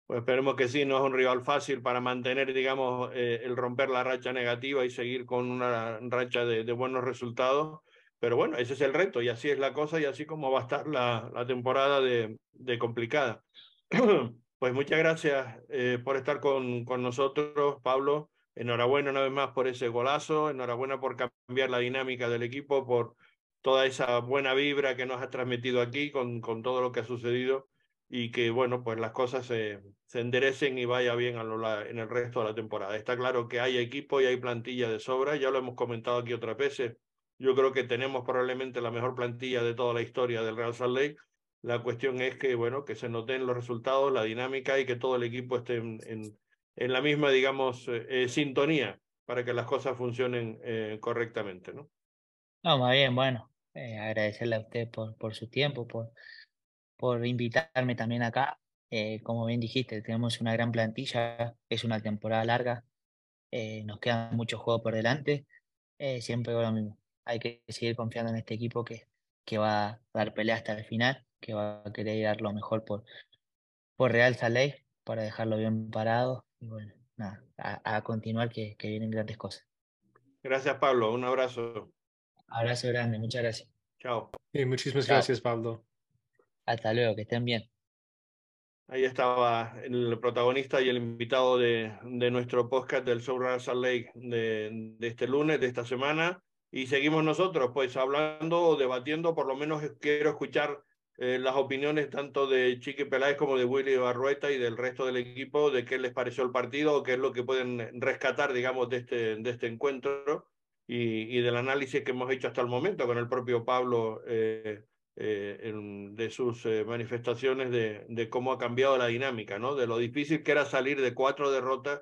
Speaker 1: Pues esperemos que sí, no es un rival fácil para mantener, digamos, el romper la racha negativa y seguir con una racha de, buenos resultados pero bueno, ese es el reto y así es la cosa y así como va a estar la, la temporada de, de, complicada. pues muchas gracias eh, por estar con, con nosotros, Pablo. Enhorabuena una vez más por ese golazo, enhorabuena por cambiar la dinámica del equipo, por toda esa buena vibra que nos ha transmitido aquí con, todo lo que ha sucedido y que, bueno, pues las cosas se, enderecen y vaya bien a en el resto de la temporada. Está claro que hay equipo y hay plantilla de sobra, ya lo hemos comentado aquí otras veces yo creo que tenemos probablemente la mejor plantilla de toda la historia del Real Salt Lake. La cuestión es que, bueno, que se noten los resultados, la dinámica y que todo el equipo esté en, en la misma, digamos, eh, sintonía para que las cosas funcionen eh, correctamente, ¿no?
Speaker 5: No, más bien, bueno, eh, agradecerle a usted por, por su tiempo, por, por invitarme también acá. Eh, como bien dijiste, tenemos una gran plantilla, es una temporada larga, nos quedan muchos juegos por delante. siempre lo mismo, hay que seguir confiando en este equipo que, que va a dar pelea hasta el final, que va a querer dar lo mejor por, por Real Saleh para dejarlo bien parado. Y bueno, nada, a, a continuar que, que, vienen grandes cosas.
Speaker 1: Gracias, Pablo. Un abrazo.
Speaker 5: Abrazo grande, muchas gracias.
Speaker 1: Chao.
Speaker 2: Sí, muchísimas Chao. gracias, Pablo.
Speaker 5: Hasta luego, que estén bien.
Speaker 1: Ahí estaba el protagonista y el invitado de, de nuestro podcast del Soul Salt Lake de, de este lunes, de esta semana y seguimos nosotros, pues hablando o debatiendo, por lo menos quiero escuchar eh, las opiniones tanto de Chiqui Peláez como de Willy Barrueta y del resto del equipo de qué les pareció el partido o qué es lo que pueden rescatar, digamos, de este, de este encuentro y, y del análisis que hemos hecho hasta el momento con el propio Pablo eh, eh, de sus manifestaciones de, de cómo ha cambiado la dinámica, ¿no? De lo difícil que era salir de cuatro derrotas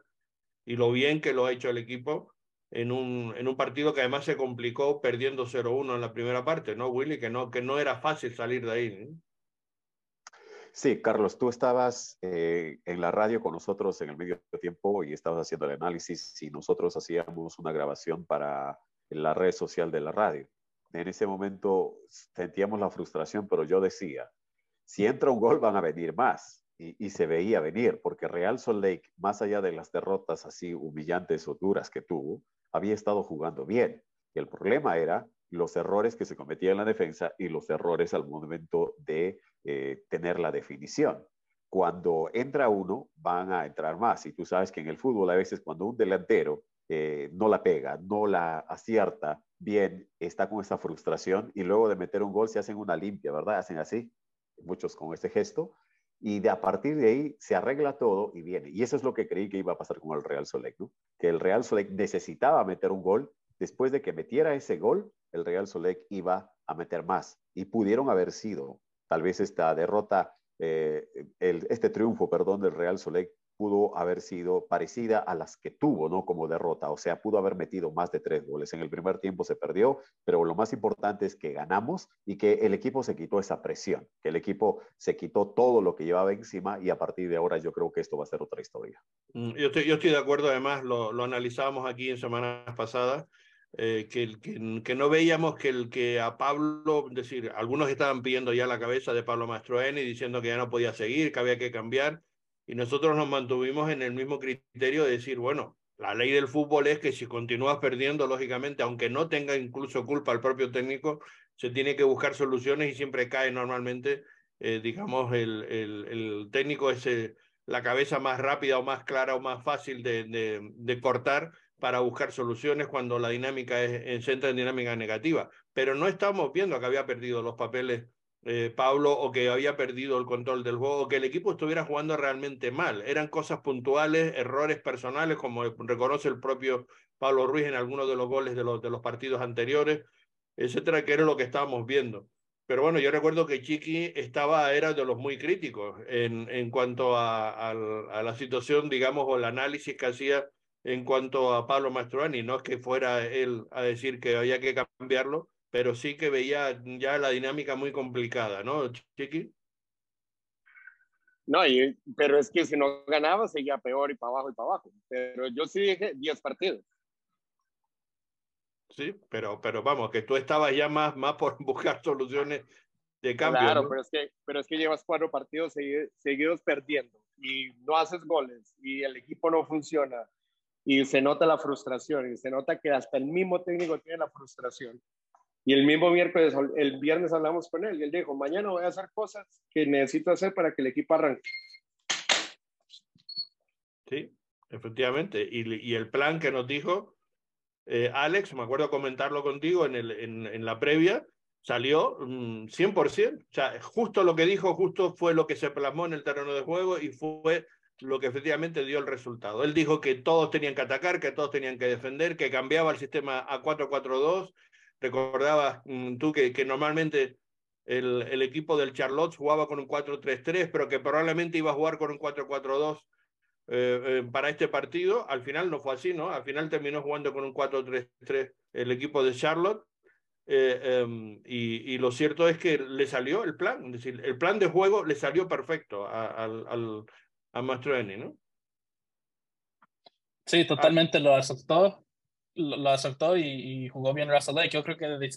Speaker 1: y lo bien que lo ha hecho el equipo en un, en un partido que además se complicó perdiendo 0-1 en la primera parte, ¿no, Willy? Que no, que no era fácil salir de ahí.
Speaker 6: Sí, Carlos, tú estabas eh, en la radio con nosotros en el medio tiempo y estabas haciendo el análisis y nosotros hacíamos una grabación para la red social de la radio. En ese momento sentíamos la frustración, pero yo decía, si entra un gol van a venir más. y, se veía venir, porque Real Salt Lake, más allá de las derrotas así humillantes o duras que tuvo, había estado jugando bien. El problema era los errores que se cometían en la defensa y los errores al momento de eh, tener la definición. Cuando entra uno, van a entrar más. Y tú sabes que en el fútbol a veces cuando un delantero eh, no la pega, no la acierta bien, está con esa frustración y luego de meter un gol se hacen una limpia, ¿verdad? Hacen así, muchos con este gesto y de a partir de ahí se arregla todo y viene. Y eso es lo que creí que iba a pasar con el Real Solec, ¿no? Que el Real Solec necesitaba meter un gol. Después de que metiera ese gol, el Real Solec iba a meter más. Y pudieron haber sido, tal vez esta derrota, eh, este triunfo, perdón, del Real Solec pudo haber sido parecida a las que tuvo, ¿no? Como derrota, o sea, pudo haber metido más de tres goles. En el primer tiempo se perdió, pero lo más importante es que ganamos y que el equipo se quitó esa presión, que el equipo se quitó todo lo que llevaba encima y a partir de ahora yo creo que esto va a ser otra historia.
Speaker 1: Mm, yo estoy, yo estoy de acuerdo, además lo, lo analizábamos aquí en semanas pasadas. Eh, que, que, no veíamos que el que a Pablo, es decir, algunos estaban pidiendo ya la cabeza de Pablo Mastroeni diciendo que ya no podía seguir, que había que cambiar, y nosotros nos mantuvimos en el mismo criterio de decir, bueno, la ley del fútbol es que si continúas perdiendo, lógicamente, aunque no tenga incluso culpa el propio técnico, se tiene que buscar soluciones y siempre cae normalmente, eh, digamos, el, el, técnico es eh, la cabeza más rápida o más clara o más fácil de, de, de cortar para buscar soluciones cuando la dinámica es, se entra en dinámica negativa. Pero no estamos viendo que había perdido los papeles eh, Pablo o que había perdido el control del juego, o que el equipo estuviera jugando realmente mal. Eran cosas puntuales, errores personales, como reconoce el propio Pablo Ruiz en algunos de los goles de los, partidos anteriores, etcétera, que era lo que estábamos viendo. Pero bueno, yo recuerdo que Chiqui estaba, era de los muy críticos en, cuanto a, a, a la situación, digamos, o el análisis que hacía en cuanto a Pablo Mastroani. No es que fuera él a decir que había que cambiarlo, pero sí que veía ya la dinámica muy complicada, ¿no, Chiqui?
Speaker 4: No, y, pero es que si no ganaba seguía peor y para abajo y para abajo. Pero yo sí dije 10 partidos.
Speaker 1: Sí, pero, pero vamos, que tú estabas ya más, más por buscar soluciones de cambio.
Speaker 4: Claro, pero, es que, pero es que llevas cuatro partidos seguidos perdiendo y no haces goles y el equipo no funciona y se nota la frustración y se nota que hasta el mismo técnico tiene la frustración. Y el mismo miércoles, el viernes hablamos con él y él dijo, mañana voy a hacer cosas que necesito hacer para que el equipo arranque.
Speaker 1: Sí, efectivamente. Y, y el plan que nos dijo eh, Alex, me acuerdo comentarlo contigo en, el, en, en la previa, salió 100%. Mm, o sea, justo lo que dijo, justo fue lo que se plasmó en el terreno de juego y fue lo que efectivamente dio el resultado. Él dijo que todos tenían que atacar, que todos tenían que defender, que cambiaba el sistema a 4-4-2 recordabas mm, tú que, que normalmente el, el, equipo del Charlotte jugaba con un 4-3-3, pero que probablemente iba a jugar con un 4-4-2 eh, eh, para este partido. Al final no fue así, ¿no? Al final terminó jugando con un 4-3-3 el equipo de Charlotte. Eh, um, y, y, lo cierto es que le salió el plan, es decir, el plan de juego le salió perfecto al, al, a Mastroeni, ¿no?
Speaker 3: Sí, totalmente lo aceptó lo, aceptó y, jugó bien Russell Lake. Yo creo que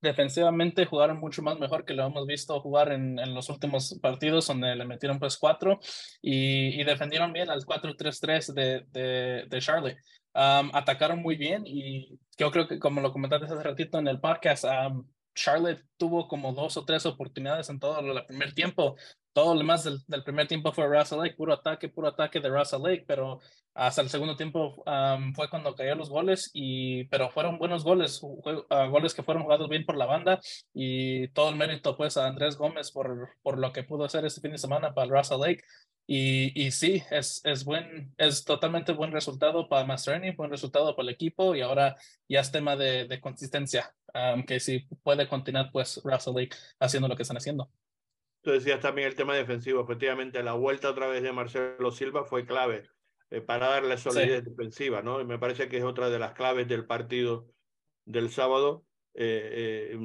Speaker 3: defensivamente jugaron mucho más mejor que lo hemos visto jugar en, en los últimos partidos donde le metieron pues cuatro y, y defendieron bien al 4-3-3 de, de, de, Charlotte. Um, atacaron muy bien y yo creo que como lo comentaste hace ratito en el podcast, um, Charlotte tuvo como dos o tres oportunidades en todo el primer tiempo todo lo más del, del, primer tiempo fue Russell Lake, puro ataque, puro ataque de Russell Lake, pero hasta el segundo tiempo um, fue cuando cayó los goles, y, pero fueron buenos goles, uh, goles que fueron jugados bien por la banda y todo el mérito pues a Andrés Gómez por, por lo que pudo hacer este fin de semana para Russell Lake. Y, y sí, es, es, buen, es totalmente buen resultado para Mastreni, buen resultado para el equipo y ahora ya es tema de, de consistencia, um, que si puede continuar pues Russell Lake haciendo lo que están haciendo.
Speaker 1: Tú decías también el tema defensivo. Efectivamente, la vuelta otra vez de Marcelo Silva fue clave eh, para darle solidez sí. defensiva, ¿no? Y me parece que es otra de las claves del partido del sábado. Eh,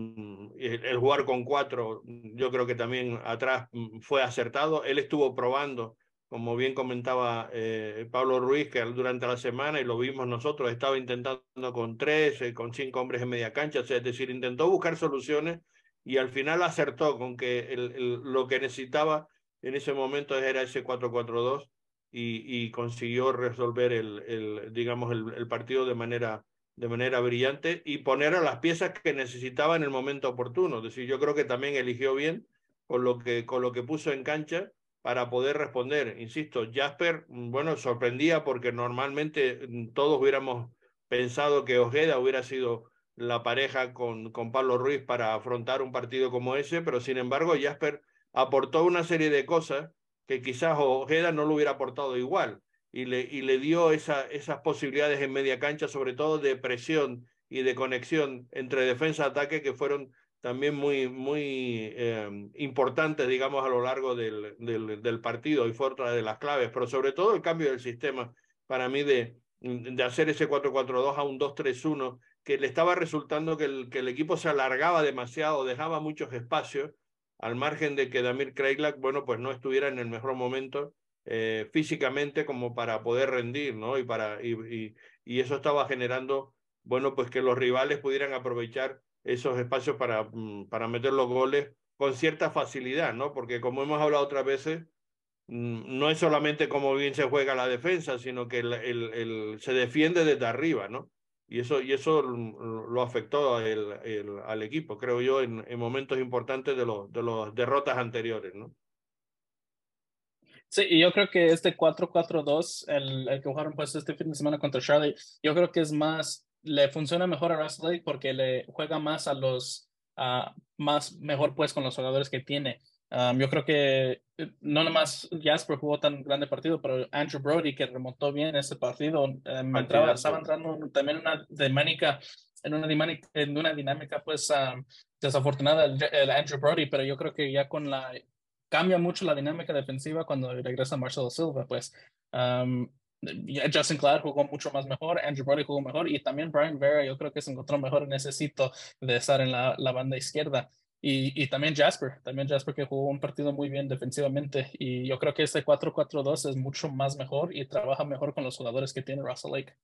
Speaker 1: eh, el jugar con cuatro, yo creo que también atrás mm, fue acertado. Él estuvo probando, como bien comentaba eh, Pablo Ruiz, que durante la semana, y lo vimos nosotros, estaba intentando con tres, eh, con cinco hombres en media cancha, o sea, es decir, intentó buscar soluciones y al final acertó con que el, lo que necesitaba en ese momento era ese 4-4-2 y, consiguió resolver el, digamos, el, partido de manera, de manera brillante y poner a las piezas que necesitaba en el momento oportuno. Es decir, yo creo que también eligió bien con lo que, con lo que puso en cancha para poder responder. Insisto, Jasper, bueno, sorprendía porque normalmente todos hubiéramos pensado que Ojeda hubiera sido la pareja con, con Pablo Ruiz para afrontar un partido como ese, pero sin embargo Jasper aportó una serie de cosas que quizás Ojeda no lo hubiera aportado igual y le, y le dio esa, esas posibilidades en media cancha, sobre todo de presión y de conexión entre defensa ataque que fueron también muy, muy eh, importantes, digamos, a lo largo del, del, del, partido y fue otra de las claves, pero sobre todo el cambio del sistema para mí de, de hacer ese 4-4-2 a un 2-3-1, que le estaba resultando que el, que el equipo se alargaba demasiado, dejaba muchos espacios al margen de que Damir Kreilak, bueno, pues no estuviera en el mejor momento eh, físicamente como para poder rendir, ¿no? Y, para, y, y, eso estaba generando, bueno, pues que los rivales pudieran aprovechar esos espacios para, mm, para meter los goles con cierta facilidad, ¿no? Porque como hemos hablado otras veces, mm, no es solamente cómo bien se juega la defensa, sino que el, el, el, se defiende desde arriba, ¿no? Y eso, y eso lo afectó el, al equipo, creo yo, en, en momentos importantes de los de las derrotas anteriores, ¿no?
Speaker 3: Sí, y yo creo que este 4-4-2, el, el, que jugaron pues este fin de semana contra Charlie, yo creo que es más, le funciona mejor a Russell porque le juega más a los, uh, más mejor pues con los jugadores que tiene. Um, yo creo que eh, no nomás Jasper jugó tan grande partido, pero Andrew Brody, que remontó bien ese partido, um, entraba, estaba entrando también una dinámica, en una dinámica, en una dinámica pues um, desafortunada el, el, Andrew Brody, pero yo creo que ya con la, cambia mucho la dinámica defensiva cuando regresa Marcelo Silva, pues Justin Cloud jugó mucho más mejor, Andrew Brody jugó mejor y también Brian Vera yo creo que se encontró mejor en ese sitio de estar en la, la banda izquierda. Y, y, también Jasper, también Jasper que jugó un partido muy bien defensivamente y yo creo que este 4-4-2 es mucho más mejor y trabaja mejor con los jugadores que tiene Russell Lake.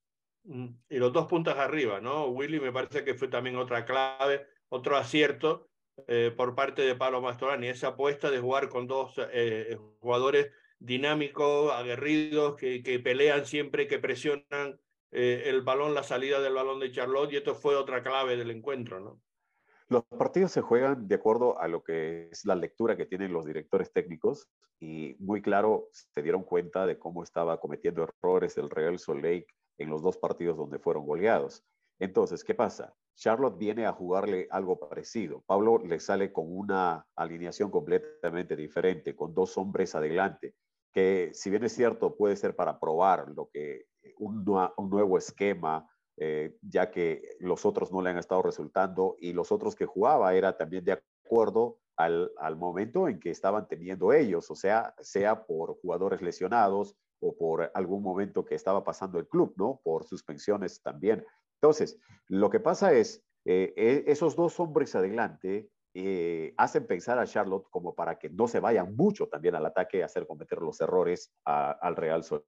Speaker 1: Mm, y los dos puntas arriba, ¿no? Willy me parece que fue también otra clave, otro acierto eh, por parte de Pablo Mastorani, esa apuesta de jugar con dos eh, jugadores dinámicos, aguerridos, que, que, pelean siempre, que presionan eh, el balón, la salida del balón de Charlotte y esto fue otra clave del encuentro, ¿no?
Speaker 6: Los partidos se juegan de acuerdo a lo que es la lectura que tienen los directores técnicos y muy claro se dieron cuenta de cómo estaba cometiendo errores el Real Salt Lake en los dos partidos donde fueron goleados. Entonces, ¿qué pasa? Charlotte viene a jugarle algo parecido. Pablo le sale con una alineación completamente diferente, con dos hombres adelante, que si bien es cierto puede ser para probar lo que un, un nuevo esquema, eh, ya que los otros no le han estado resultando y los otros que jugaba era también de acuerdo al, al, momento en que estaban teniendo ellos, o sea, sea por jugadores lesionados o por algún momento que estaba pasando el club, ¿no? Por suspensiones también. Entonces, lo que pasa es, eh, e, esos dos hombres adelante eh, hacen pensar a Charlotte como para que no se vayan mucho también al ataque, hacer cometer los errores al Real Salt.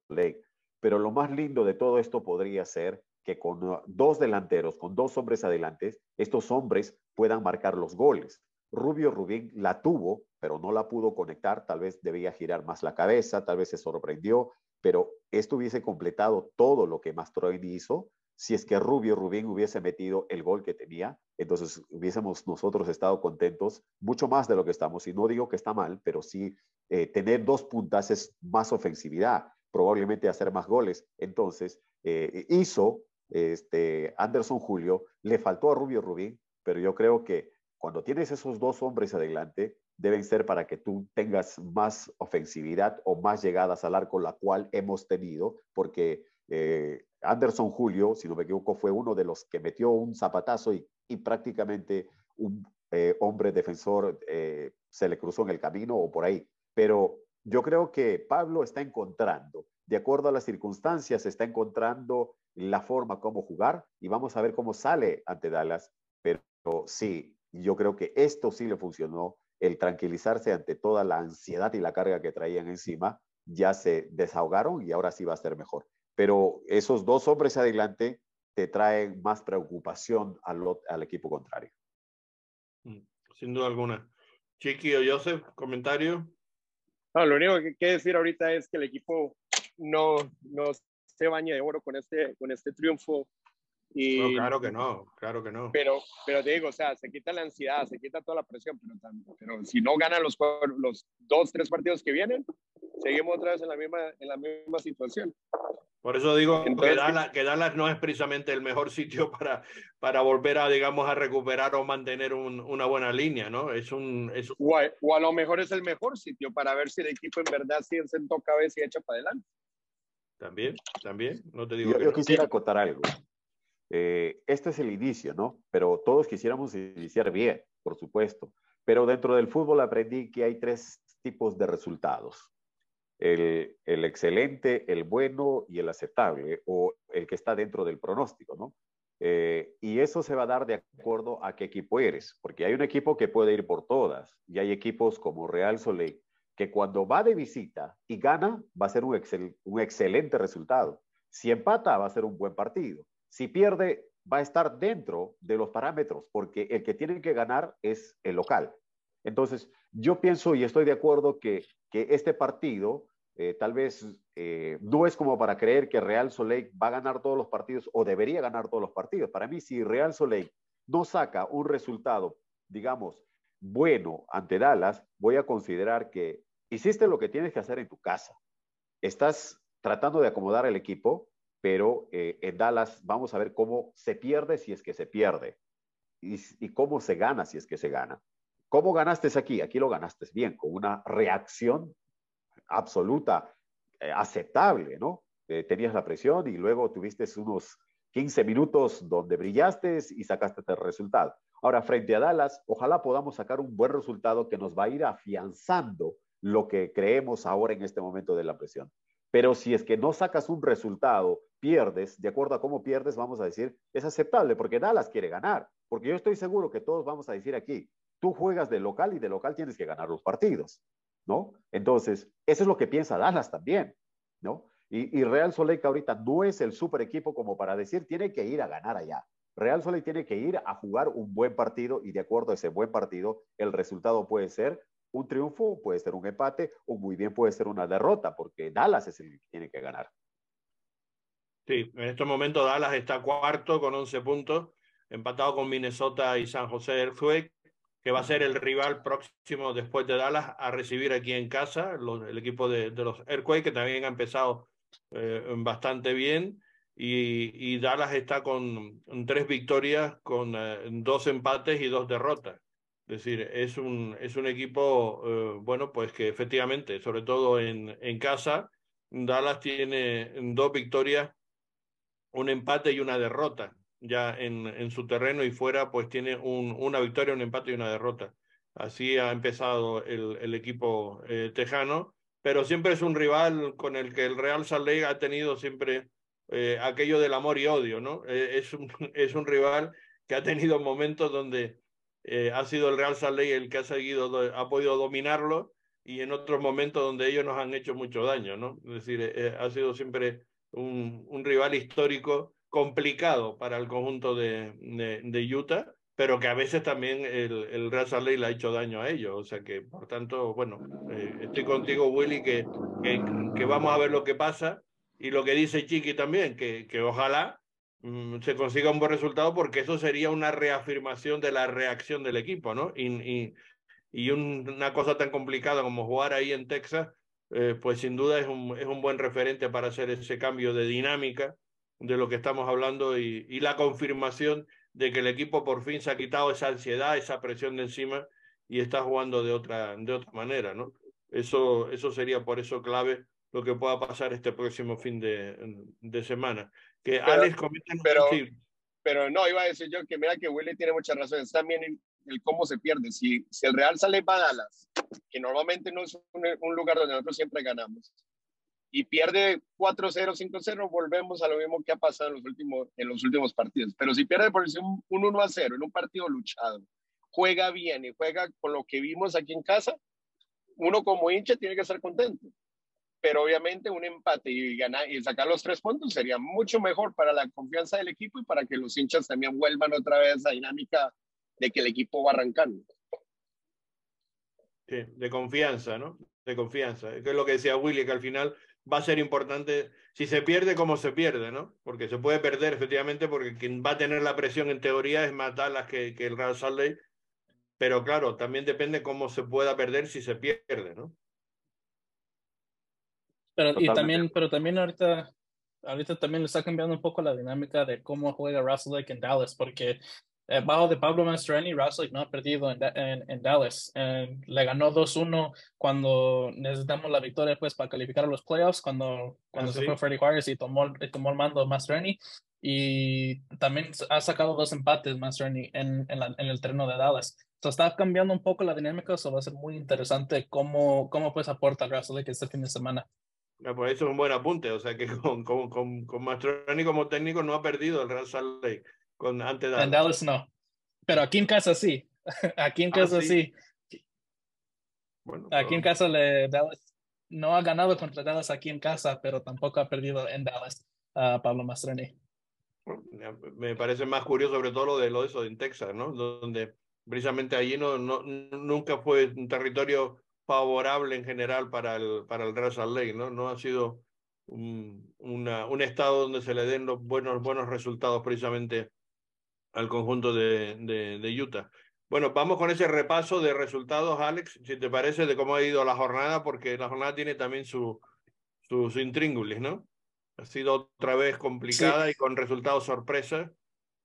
Speaker 6: Pero lo más lindo de todo esto podría ser que con dos delanteros, con dos hombres adelante, estos hombres puedan marcar los goles. Rubio Rubín la tuvo, pero no la pudo conectar, tal vez debía girar más la cabeza, tal vez se sorprendió, pero esto hubiese completado todo lo que Mastroeni hizo si es que Rubio Rubín hubiese metido el gol que tenía, entonces hubiésemos nosotros estado contentos mucho más de lo que estamos. Y no digo que está mal, pero sí eh, tener dos puntas es más ofensividad, probablemente hacer más goles. Entonces eh, hizo este, Anderson Julio, le faltó a Rubio Rubín, pero yo creo que cuando tienes esos dos hombres adelante, deben ser para que tú tengas más ofensividad o más llegadas al arco, la cual hemos tenido, porque eh, Anderson Julio, si no me equivoco, fue uno de los que metió un zapatazo y, prácticamente un eh, hombre defensor eh, se le cruzó en el camino o por ahí. Pero yo creo que Pablo está encontrando, de acuerdo a las circunstancias, está encontrando la forma como jugar y vamos a ver cómo sale ante Dallas. Pero sí, yo creo que esto sí le funcionó, el tranquilizarse ante toda la ansiedad y la carga que traían encima, ya se desahogaron y ahora sí va a ser mejor. Pero esos dos hombres adelante te traen más preocupación al, al equipo contrario.
Speaker 1: Mm, sin duda alguna. Chiqui o Joseph, comentario.
Speaker 4: No, lo único que hay que decir ahorita es que el equipo no, no se baña de oro con este, con este triunfo. Y,
Speaker 1: no, claro que no, claro que no.
Speaker 4: Pero, pero te digo, o sea, se quita la ansiedad, se quita toda la presión, pero, pero si no ganan los, los dos, tres partidos que vienen, seguimos otra vez en la misma, en la misma situación.
Speaker 1: Por eso digo que, Dallas, que, Dallas, no es precisamente el mejor sitio para, para volver a, digamos, a recuperar o mantener un, una buena línea, ¿no? Es un... Es...
Speaker 4: O, a, o, a, lo mejor es el mejor sitio para ver si el equipo en verdad sí sentó cabeza y echa para adelante.
Speaker 1: También, también, no te digo
Speaker 6: Yo, yo quisiera acotar algo. Eh, este es el inicio, ¿no? Pero todos quisiéramos iniciar bien, por supuesto. Pero dentro del fútbol aprendí que hay tres tipos de resultados el, el, excelente, el bueno y el aceptable, o el que está dentro del pronóstico, ¿no? Eh, y eso se va a dar de acuerdo a qué equipo eres, porque hay un equipo que puede ir por todas, y hay equipos como Real Soleil, que cuando va de visita y gana, va a ser un, excel, un excelente resultado. Si empata, va a ser un buen partido. Si pierde, va a estar dentro de los parámetros, porque el que tiene que ganar es el local. Entonces, yo pienso y estoy de acuerdo que, que este partido eh, tal vez eh, no es como para creer que Real Soleil va a ganar todos los partidos o debería ganar todos los partidos. Para mí, si Real Soleil no saca un resultado, digamos, bueno ante Dallas, voy a considerar que hiciste lo que tienes que hacer en tu casa. Estás tratando de acomodar el equipo, pero eh, en Dallas vamos a ver cómo se pierde si es que se pierde y, cómo se gana si es que se gana. ¿Cómo ganaste aquí? Aquí lo ganaste bien, con una reacción absoluta, eh, aceptable, ¿no? Eh, tenías la presión y luego tuviste unos 15 minutos donde brillaste y sacaste el resultado. Ahora, frente a Dallas, ojalá podamos sacar un buen resultado que nos va a ir afianzando lo que creemos ahora en este momento de la presión. Pero si es que no sacas un resultado, pierdes, de acuerdo a cómo pierdes, vamos a decir, es aceptable, porque Dallas quiere ganar. Porque yo estoy seguro que todos vamos a decir aquí, tú juegas de local y de local tienes que ganar los partidos. ¿no? Entonces, eso es lo que piensa Dallas también, ¿no? Y, Real Soleil que ahorita no es el super equipo como para decir, tiene que ir a ganar allá. Real Soleil tiene que ir a jugar un buen partido y de acuerdo a ese buen partido, el resultado puede ser un triunfo, puede ser un empate o muy bien puede ser una derrota, porque Dallas es el que tiene que ganar.
Speaker 1: Sí, en este momento Dallas está cuarto con 11 puntos, empatado con Minnesota y San José del que va a ser el rival próximo después de Dallas a recibir aquí en casa, el equipo de, los Earthquake, que también ha empezado eh, bastante bien. Y, Dallas está con, tres victorias, con eh, dos empates y dos derrotas. Es decir, es un, es un equipo, eh, bueno, pues que efectivamente, sobre todo en, en casa, Dallas tiene dos victorias, un empate y una derrota ya en, en su terreno y fuera, pues tiene un, una victoria, un empate y una derrota. Así ha empezado el, el equipo eh, tejano, pero siempre es un rival con el que el Real Salt Lake ha tenido siempre eh, aquello del amor y odio, ¿no? Eh, es, un, es un rival que ha tenido momentos donde ha sido el Real Salt Lake el que ha seguido, ha podido dominarlo y en otros momentos donde ellos nos han hecho mucho daño, ¿no? Es decir, ha sido siempre un, un rival histórico complicado para el conjunto de, de, Utah, pero que a veces también el, el Real Salt Lake le ha hecho daño a ellos. O sea que, por tanto, bueno, eh, estoy contigo, Willy, que, que, vamos a ver lo que pasa. Y lo que dice Chiqui también, que, que ojalá mm, se consiga un buen resultado, porque eso sería una reafirmación de la reacción del equipo, ¿no? Y, y, y una cosa tan complicada como jugar ahí en Texas, eh, pues sin duda es un, es un buen referente para hacer ese cambio de dinámica de lo que estamos hablando y, y, la confirmación de que el equipo por fin se ha quitado esa ansiedad, esa presión de encima y está jugando de otra, de otra manera, ¿no? Eso, eso sería por eso clave lo que pueda pasar este próximo fin de, de semana. Que
Speaker 4: pero,
Speaker 1: Alex
Speaker 4: Pero, pero no, iba a decir yo que mira que Willy tiene mucha razón, es también el, el cómo se pierde. Si, si el Real sale para Dallas, que normalmente no es un, un lugar donde nosotros siempre ganamos, y pierde 4-0, 5-0, volvemos a lo mismo que ha pasado en los últimos, en los últimos partidos. Pero si pierde por un, un 1-0 en un partido luchado, juega bien y juega con lo que vimos aquí en casa, uno como hincha tiene que estar contento. Pero obviamente un empate y, ganar, y sacar los tres puntos sería mucho mejor para la confianza del equipo y para que los hinchas también vuelvan otra vez a dinámica de que el equipo va arrancando.
Speaker 1: Sí, de confianza, ¿no? de confianza. Que es lo que decía Willy, que al final va a ser importante, si se pierde, como se pierde, ¿no? Porque se puede perder efectivamente, porque quien va a tener la presión en teoría es más Dallas que, que el Real Salt Lake, pero claro, también depende cómo se pueda perder si se pierde, ¿no?
Speaker 3: Pero, y también, pero también ahorita, ahorita también le está cambiando un poco la dinámica de cómo juega Russell Lake en Dallas, porque eh, bajo de Pablo Mastroeni, Russell no ha perdido en, en, en Dallas. le ganó 2-1 cuando necesitamos la victoria pues, para calificar a los playoffs, cuando, cuando ah, se fue Freddie Juárez y tomó, tomó el mando Mastroeni. Y también ha sacado dos empates Mastroeni en, en, en el terreno de Dallas. Entonces está cambiando un poco la dinámica, eso va a ser muy interesante cómo, cómo pues aporta Russell Lake este fin de semana.
Speaker 1: Ah, pues eso es un buen apunte, o sea que con, con, con, con Mastroeni como técnico no ha perdido el Real Salt Lake con ante
Speaker 3: Dallas. En Dallas no, pero aquí en casa sí, aquí en ah, casa sí. Bueno, aquí en casa le, Dallas no ha ganado contra Dallas aquí en casa, pero tampoco ha perdido en Dallas a Pablo Mastroeni.
Speaker 1: Me parece más curioso sobre todo lo de lo de eso en Texas, ¿no? Donde precisamente allí no, no, nunca fue un territorio favorable en general para el, para el Real Lake, ¿no? No ha sido un, una, un estado donde se le den los buenos, buenos resultados precisamente al conjunto de, de, de, Utah. Bueno, vamos con ese repaso de resultados, Alex, si te parece, de cómo ha ido la jornada, porque la jornada tiene también su, su, su intríngulis, ¿no? Ha sido otra vez complicada y con resultados sorpresa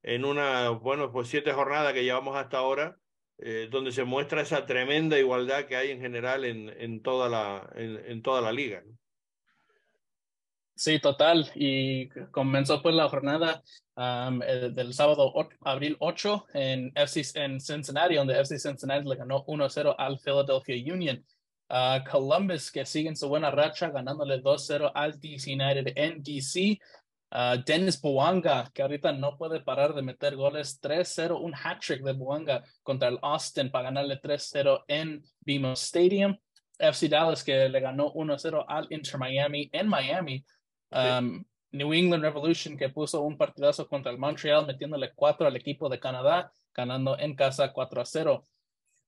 Speaker 1: en una, bueno, pues siete jornadas que llevamos hasta ahora, eh, donde se muestra esa tremenda igualdad que hay en general en, en, toda, la, en, en toda la liga.
Speaker 3: Sí, total. Y comenzó pues la jornada del sábado abril 8 en, FC, en Cincinnati, donde FC Cincinnati le ganó 1-0 al Philadelphia Union. Columbus, que sigue en su buena racha, ganándole 2-0 al DC United en DC. Dennis Buanga, que ahorita no puede parar de meter goles, 3-0, un hat-trick de Buanga contra el Austin para ganarle 3-0 en BMO Stadium. FC Dallas, que le ganó 1-0 al Inter Miami en Miami. Um, New England Revolution, que puso un partidazo contra el Montreal, metiéndole 4 al equipo de Canadá, ganando en casa 4-0.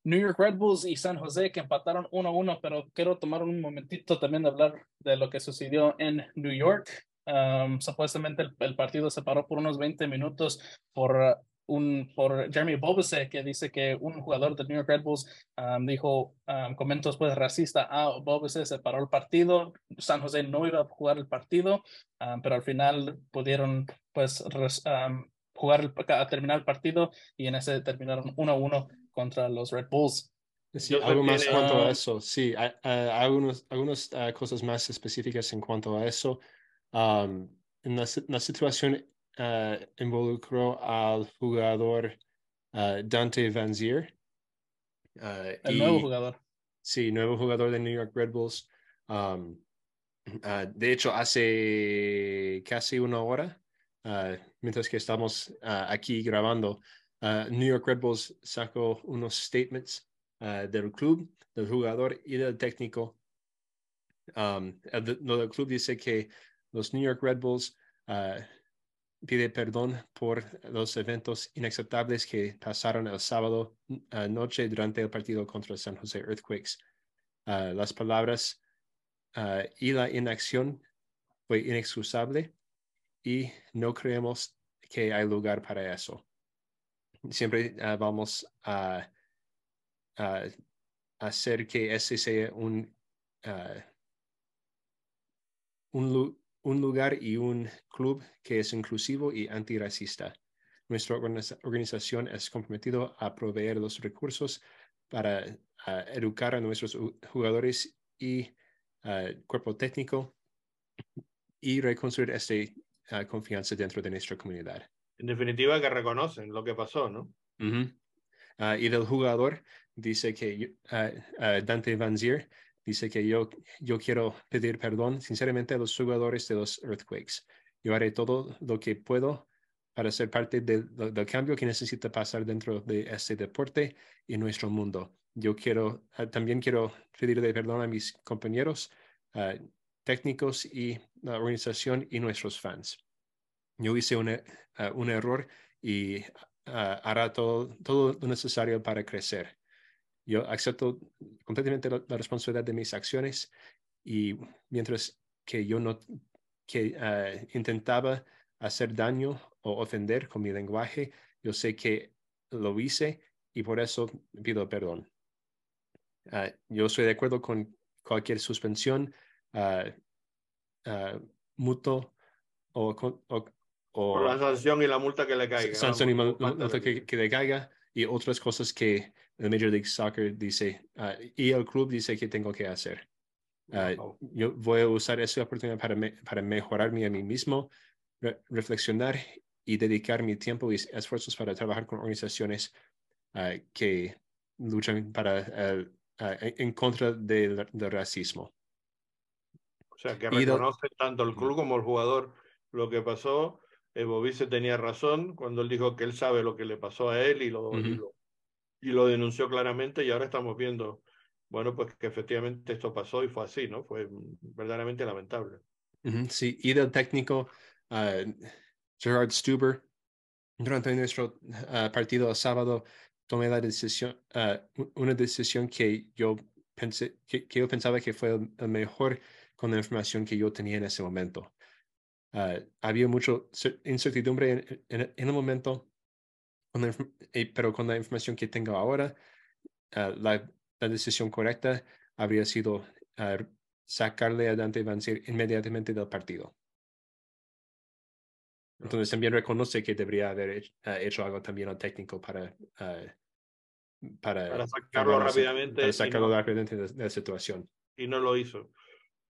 Speaker 3: New York Red Bulls y San Jose que empataron 1-1, pero quiero tomar un momentito también de hablar de lo que sucedió en New York. Um, supuestamente el, partido se paró por unos 20 minutos por, uh, un, por Jeremy Bobese, que dice que un jugador de New York Red Bulls um, dijo um, comentarios pues racista a ah, Bobese, se paró el partido, San José no iba a jugar el partido, pero al final pudieron pues jugar, a terminar el partido y en ese terminaron 1-1 contra los Red Bulls.
Speaker 2: Sí, algo más en cuanto a eso. Sí, hay, algunos, algunas uh, cosas más específicas en cuanto a eso. Um, en la, situación uh, involucró al jugador uh, Dante Van Zier.
Speaker 3: Uh, El nuevo jugador.
Speaker 2: Sí, nuevo jugador de New York Red Bulls. Um, de hecho, hace casi una hora, mientras que estamos aquí grabando, New York Red Bulls sacó unos statements del club, del jugador y del técnico. Um, el, el club dice que los New York Red Bulls uh, pide perdón por los eventos inaceptables que pasaron el sábado uh, noche durante el partido contra San Jose Earthquakes. Uh, las palabras y la inacción fue inexcusable y no creemos que hay lugar para eso. Siempre vamos a, hacer que ese sea un, un, un lugar y un club que es inclusivo y antirracista. Nuestra organización es comprometido a proveer los recursos para educar a nuestros jugadores y cuerpo técnico y reconstruir esta confianza dentro de nuestra comunidad.
Speaker 1: En definitiva, que reconocen lo que pasó, ¿no?
Speaker 2: Ah, y del jugador dice que Dante Van Zier Dice que yo, yo quiero pedir perdón sinceramente a los jugadores de los Earthquakes. Yo haré todo lo que puedo para ser parte del cambio que necesita pasar dentro de este deporte y nuestro mundo. Yo quiero, ah, también quiero pedirle perdón a mis compañeros, ah, técnicos y la organización y nuestros fans. Yo hice ah, un error y hará todo, todo lo necesario para crecer. Yo acepto completamente la, responsabilidad de mis acciones y mientras que yo no que uh, intentaba hacer daño o ofender con mi lenguaje, yo sé que lo hice y por eso pido perdón. Uh, yo estoy de acuerdo con cualquier suspensión, uh, mutuo o, o,
Speaker 1: o, la sanción y la multa que le caiga.
Speaker 2: Sanción y multa que, que, le caiga y otras cosas que el Major League Soccer dice y el club dice que tengo que hacer. Yo voy a usar esa oportunidad para, para mejorarme a mí mismo, reflexionar y dedicar mi tiempo y esfuerzos para trabajar con organizaciones que luchan para, en contra del, racismo.
Speaker 1: O sea, que reconoce tanto el club como el jugador lo que pasó. Eh, se tenía razón cuando él dijo que él sabe lo que le pasó a él y lo, y lo denunció claramente y ahora estamos viendo bueno, pues que efectivamente esto pasó y fue así, ¿no? Fue verdaderamente lamentable.
Speaker 2: Sí, y del técnico uh, Gerard Stuber, durante nuestro uh, partido el sábado, tomé la decisión, uh, una decisión que yo pensé, que, yo pensaba que fue el, mejor con la información que yo tenía en ese momento. había mucha incertidumbre en, el momento, pero con la información que tengo ahora, la la decisión correcta habría sido ah, sacarle adelante y vencer inmediatamente del partido. Entonces también reconoce que debería haber ah, hecho, algo también al técnico para, ah,
Speaker 1: para, sacarlo rápidamente.
Speaker 2: sacarlo rápidamente de, la situación.
Speaker 1: Y no lo hizo.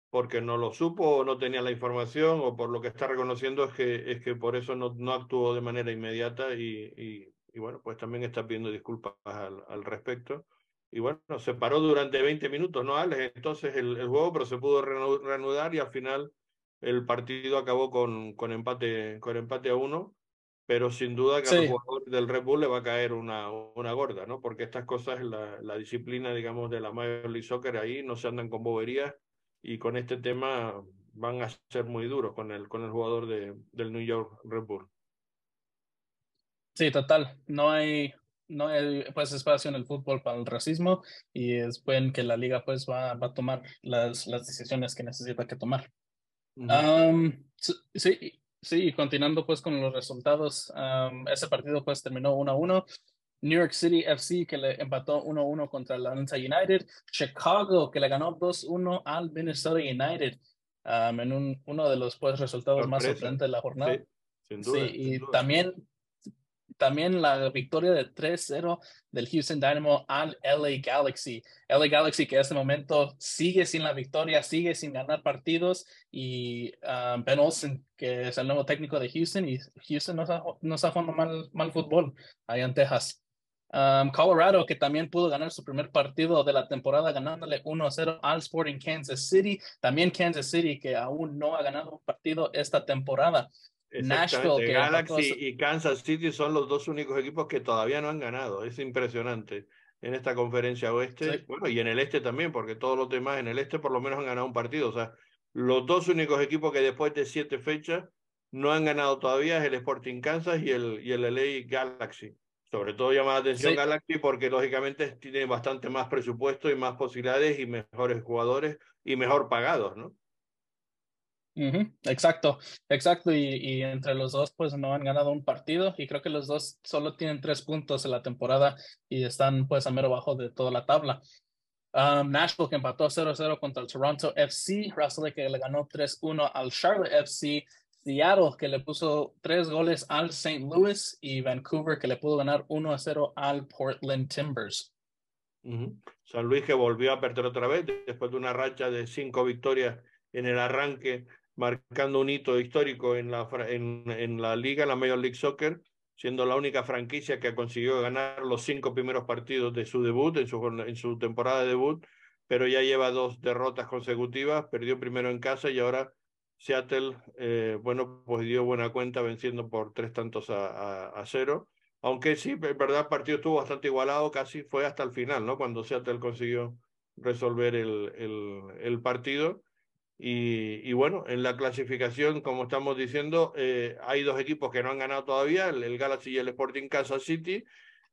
Speaker 1: Porque no lo supo o no tenía la información o por lo que está reconociendo es que, es que por eso no, no actuó de manera inmediata y, y, bueno, pues también está pidiendo disculpas al, al respecto y bueno, se paró durante 20 minutos, ¿no, Alex? Entonces el, el juego, pero se pudo reanudar y al final el partido acabó con, con, empate, con empate a uno, pero sin duda que al jugador del Red Bull le va a caer una, una gorda, ¿no? Porque estas cosas, la, la disciplina, digamos, de la Major League Soccer ahí no se andan con boberías y con este tema van a ser muy duros con el, con el jugador de, del New York Red Bull.
Speaker 3: Sí, total. No hay, no hay pues espacio en el fútbol para el racismo y es buen que la liga pues va, va a tomar las, las decisiones que necesita que tomar. sí, sí, continuando pues con los resultados, ese partido pues terminó 1-1. New York City FC que le empató 1-1 contra la Atlanta United. Chicago que le ganó 2-1 al Minnesota United en un, uno de los pues, resultados más sorprendentes de la jornada. Sí, sin duda, sí y también también la victoria de 3-0 del Houston Dynamo al LA Galaxy. LA Galaxy que en este momento sigue sin la victoria, sigue sin ganar partidos y um, Ben Olsen, que es el nuevo técnico de Houston y Houston no está, no está jugando mal, mal fútbol allá en Texas. Um, Colorado, que también pudo ganar su primer partido de la temporada ganándole 1-0 al Sporting Kansas City. También Kansas City, que aún no ha ganado un partido esta temporada.
Speaker 1: Nashville. Galaxy y Kansas City son los dos únicos equipos que todavía no han ganado. Es impresionante en esta conferencia oeste. Bueno, y en el este también, porque todos los demás en el este por lo menos han ganado un partido. O sea, los dos únicos equipos que después de siete fechas no han ganado todavía es el Sporting Kansas y el, y el LA Galaxy. Sobre todo llama la atención Galaxy porque lógicamente tiene bastante más presupuesto y más posibilidades y mejores jugadores y mejor pagados, ¿no?
Speaker 3: Exacto, exacto. Y, entre los dos, pues no han ganado un partido y creo que los dos solo tienen tres puntos en la temporada y están pues a mero bajo de toda la tabla. Um, Nashville que empató 0-0 contra el Toronto FC, Russell que le ganó 3-1 al Charlotte FC, Seattle que le puso tres goles al St. Louis y Vancouver que le pudo ganar 1-0 al Portland Timbers.
Speaker 1: San Luis que volvió a perder otra vez después de una racha de cinco victorias en el arranque marcando un hito histórico en la, en, en la liga, la Major League Soccer, siendo la única franquicia que consiguió ganar los cinco primeros partidos de su debut, en su, en su temporada de debut, pero ya lleva dos derrotas consecutivas, perdió primero en casa y ahora Seattle, eh, bueno, pues dio buena cuenta venciendo por tres tantos a, cero. Aunque sí, en verdad el partido estuvo bastante igualado, casi fue hasta el final, ¿no? Cuando Seattle consiguió resolver el, el, el partido. Y, bueno, en la clasificación, como estamos diciendo, eh, hay dos equipos que no han ganado todavía, el, Galaxy y el Sporting Kansas City.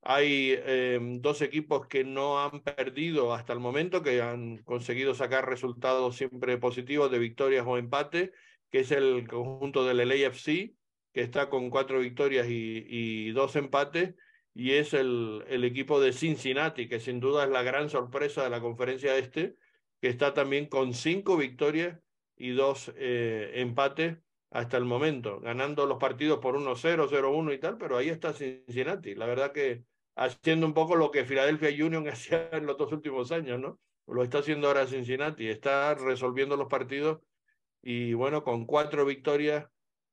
Speaker 1: Hay eh, dos equipos que no han perdido hasta el momento, que han conseguido sacar resultados siempre positivos de victorias o empate, que es el conjunto del LAFC, que está con cuatro victorias y, y dos empates, y es el, el, equipo de Cincinnati, que sin duda es la gran sorpresa de la conferencia este, que está también con cinco victorias y dos eh, empates hasta el momento, ganando los partidos por 1-0, 0-1 y tal, pero ahí está Cincinnati. La verdad que haciendo un poco lo que Philadelphia Union hacía en los dos últimos años, ¿no? Lo está haciendo ahora Cincinnati, está resolviendo los partidos y bueno, con cuatro victorias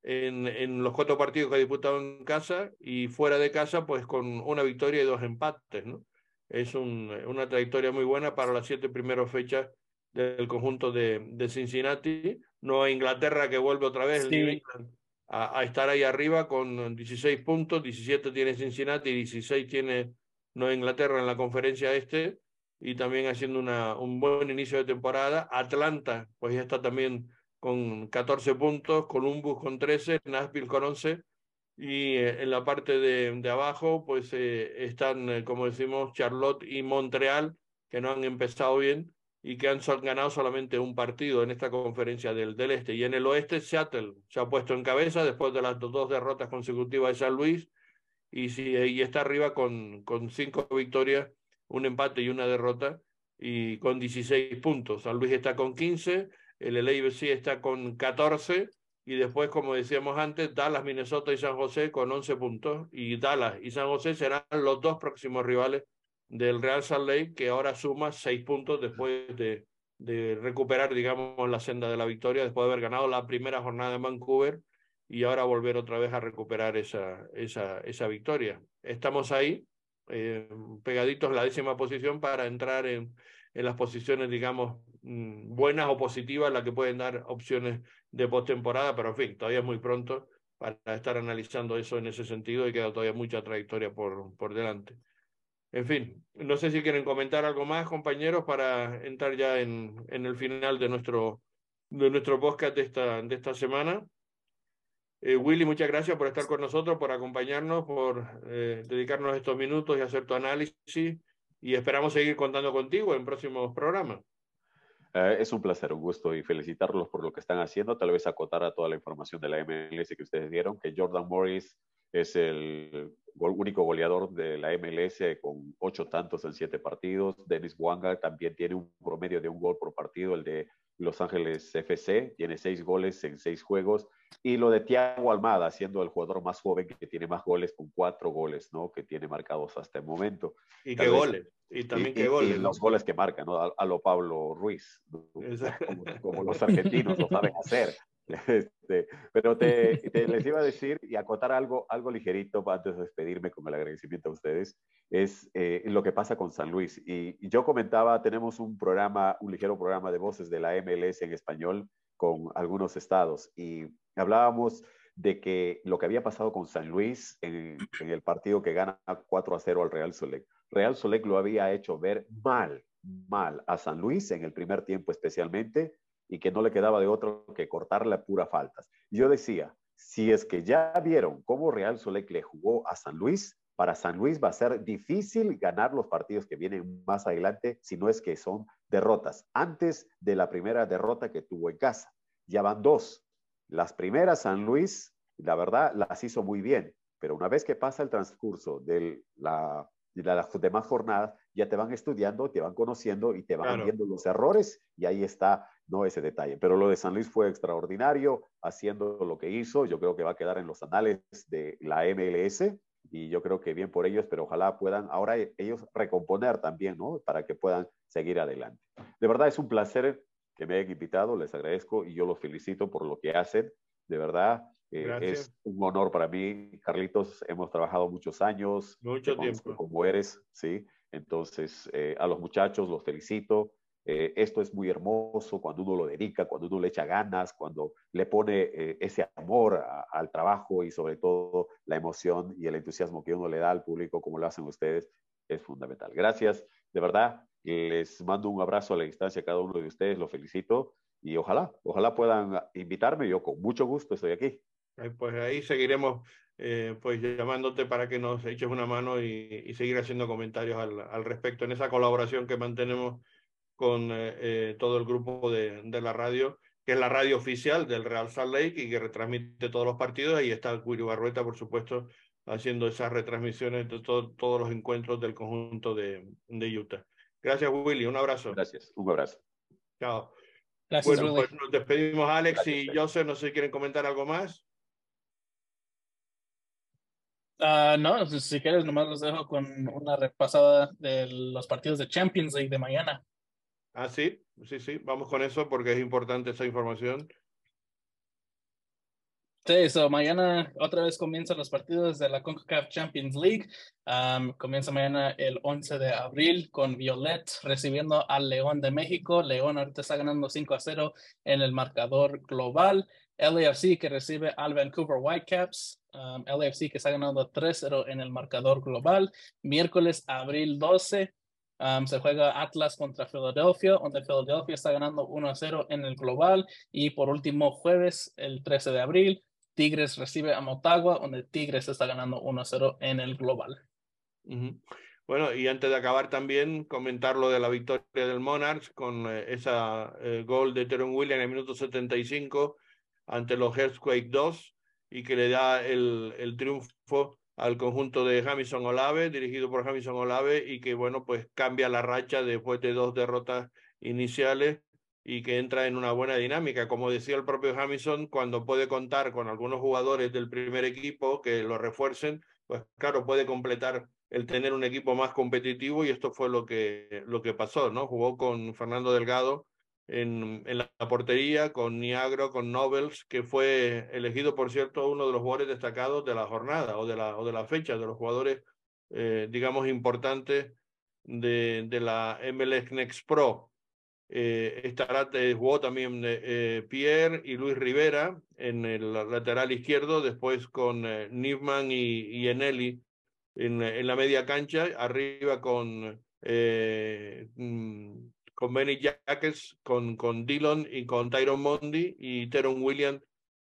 Speaker 1: en, en los cuatro partidos que ha disputado en casa y fuera de casa, pues con una victoria y dos empates, ¿no? Es un, una trayectoria muy buena para las siete primeras fechas del conjunto de, de Cincinnati. Nueva Inglaterra que vuelve otra vez
Speaker 3: Sí.
Speaker 1: A, a, estar ahí arriba con 16 puntos, 17 tiene Cincinnati, 16 tiene Nueva Inglaterra en la conferencia este y también haciendo una, un buen inicio de temporada. Atlanta, pues ya está también con 14 puntos, Columbus con 13, Nashville con 11 y eh, en la parte de, de abajo pues eh, están, eh, como decimos, Charlotte y Montreal que no han empezado bien y que han ganado solamente un partido en esta conferencia del, del este. Y en el oeste, Seattle se ha puesto en cabeza después de las dos derrotas consecutivas de San Luis y, sí, y está arriba con, con cinco victorias, un empate y una derrota y con 16 puntos. San Luis está con 15, el LAFC está con 14 y después, como decíamos antes, Dallas, Minnesota y San José con 11 puntos y Dallas y San José serán los dos próximos rivales del Real Salt Lake, que ahora suma seis puntos después de, de, recuperar, digamos, la senda de la victoria, después de haber ganado la primera jornada en Vancouver y ahora volver otra vez a recuperar esa, esa, esa victoria. Estamos ahí, eh, pegaditos en la décima posición para entrar en, en las posiciones, digamos, mm, buenas o positivas, las que pueden dar opciones de postemporada, pero en fin, todavía es muy pronto para estar analizando eso en ese sentido y queda todavía mucha trayectoria por, por delante. En fin, no sé si quieren comentar algo más, compañeros, para entrar ya en, el final de nuestro, de nuestro podcast de esta, de esta semana. Eh, Willy, muchas gracias por estar con nosotros, por acompañarnos, por eh, dedicarnos estos minutos y hacer tu análisis. Y esperamos seguir contando contigo en próximos programas.
Speaker 6: Eh, es un placer, un gusto y felicitarlos por lo que están haciendo. Tal vez acotar a toda la información de la MLS que ustedes dieron, que Jordan Morris es el único goleador de la MLS con ocho tantos en siete partidos. Dennis Wanga también tiene un promedio de un gol por partido, el de Los Ángeles FC, tiene seis goles en seis juegos. Y lo de Thiago Almada, siendo el jugador más joven que tiene más goles, con cuatro goles, ¿no? Que tiene marcados hasta el momento.
Speaker 1: Y qué goles. Y también
Speaker 6: y,
Speaker 1: qué goles.
Speaker 6: Y los goles que marca, ¿no? A, a lo Pablo Ruiz, ¿no? como, como, los argentinos lo saben hacer. Este, pero te, te, les iba a decir y acotar algo, algo ligerito antes de despedirme con el agradecimiento a ustedes, es eh, lo que pasa con San Luis. Y, y, yo comentaba, tenemos un programa, un ligero programa de voces de la MLS en español con algunos estados y hablábamos de que lo que había pasado con San Luis en, en el partido que gana 4 a 0 al Real Solec. Real Solec lo había hecho ver mal, mal a San Luis en el primer tiempo especialmente y que no le quedaba de otro que cortarle pura faltas. Yo decía, si es que ya vieron cómo Real Solec le jugó a San Luis, para San Luis va a ser difícil ganar los partidos que vienen más adelante, si no es que son derrotas. Antes de la primera derrota que tuvo en casa, ya van dos. Las primeras San Luis, la verdad, las hizo muy bien, pero una vez que pasa el transcurso de, la, de las demás jornadas, ya te van estudiando, te van conociendo y te van claro. viendo los errores y ahí está no ese detalle. Pero lo de San Luis fue extraordinario, haciendo lo que hizo. Yo creo que va a quedar en los anales de la MLS y yo creo que bien por ellos, pero ojalá puedan ahora ellos recomponer también, ¿no? Para que puedan seguir adelante. De verdad es un placer que me hayan invitado, les agradezco y yo los felicito por lo que hacen. De verdad, eh, es un honor para mí. Carlitos, hemos trabajado muchos años.
Speaker 1: Mucho tiempo.
Speaker 6: Como eres, ¿sí? Entonces, eh, a los muchachos los felicito. Eh, esto es muy hermoso cuando uno lo dedica, cuando uno le echa ganas, cuando le pone eh, ese amor a, al trabajo y sobre todo la emoción y el entusiasmo que uno le da al público como lo hacen ustedes es fundamental. Gracias, de verdad. Les mando un abrazo a la distancia a cada uno de ustedes, los felicito y ojalá, ojalá puedan invitarme. Yo con mucho gusto estoy aquí.
Speaker 1: Pues ahí seguiremos eh, pues llamándote para que nos eches una mano y, seguir haciendo comentarios al, al, respecto en esa colaboración que mantenemos con eh, eh, todo el grupo de, de, la radio, que es la radio oficial del Real Salt Lake y que retransmite todos los partidos. Ahí está el Cuiro Barrueta, por supuesto, haciendo esas retransmisiones de todos los encuentros del conjunto de, de, Utah. Gracias, Willy. Un abrazo.
Speaker 6: Gracias. Un abrazo.
Speaker 1: Chao.
Speaker 3: Gracias,
Speaker 1: bueno, pues nos despedimos, Alex y Joseph. No sé si quieren comentar algo más.
Speaker 3: Uh, no, si quieres, nomás los dejo con una repasada de los partidos de Champions League de mañana.
Speaker 1: Ah, sí, sí, sí, vamos con eso porque es importante esa información.
Speaker 3: Sí, eso mañana otra vez comienzan los partidos de la CONCACAF Champions League. Comienza mañana el 11 de abril con Violet recibiendo al León de México. León ahorita está ganando 5 a 0 en el marcador global. LAFC que recibe al Vancouver Whitecaps. Um, que está ganando 3-0 en el marcador global. Miércoles, abril 12, um, se juega Atlas contra Philadelphia, donde Philadelphia está ganando 1-0 en el global. Y por último, jueves, el 13 de abril, Tigres recibe a Motagua, donde Tigres está ganando 1-0 en el global.
Speaker 1: Bueno, y antes de acabar también comentar lo de la victoria del Monarchs con eh, eh, gol de Teron Williams en el minuto 75 ante los Earthquake 2 y que le da el, el triunfo al conjunto de Jamison Olave, dirigido por Jamison Olave, y que, bueno, pues cambia la racha después de dos derrotas iniciales y que entra en una buena dinámica. Como decía el propio Jamison, cuando puede contar con algunos jugadores del primer equipo que lo refuercen, pues claro, puede completar el tener un equipo más competitivo y esto fue lo que, lo que pasó, ¿no? Jugó con Fernando Delgado en, en, la portería, con Niagro, con Nobles, que fue elegido, por cierto, uno de los jugadores destacados de la jornada o de la, o de la fecha, de los jugadores, eh, digamos, importantes de, de la MLS Next Pro. Eh, estará, eh, jugó también eh, Pierre y Luis Rivera en el lateral izquierdo, después con eh, Nivman y, y Eneli en, en, la media cancha, arriba con mm, con Benny Jackets, con, con Dillon y con Tyron Mondi y Teron Williams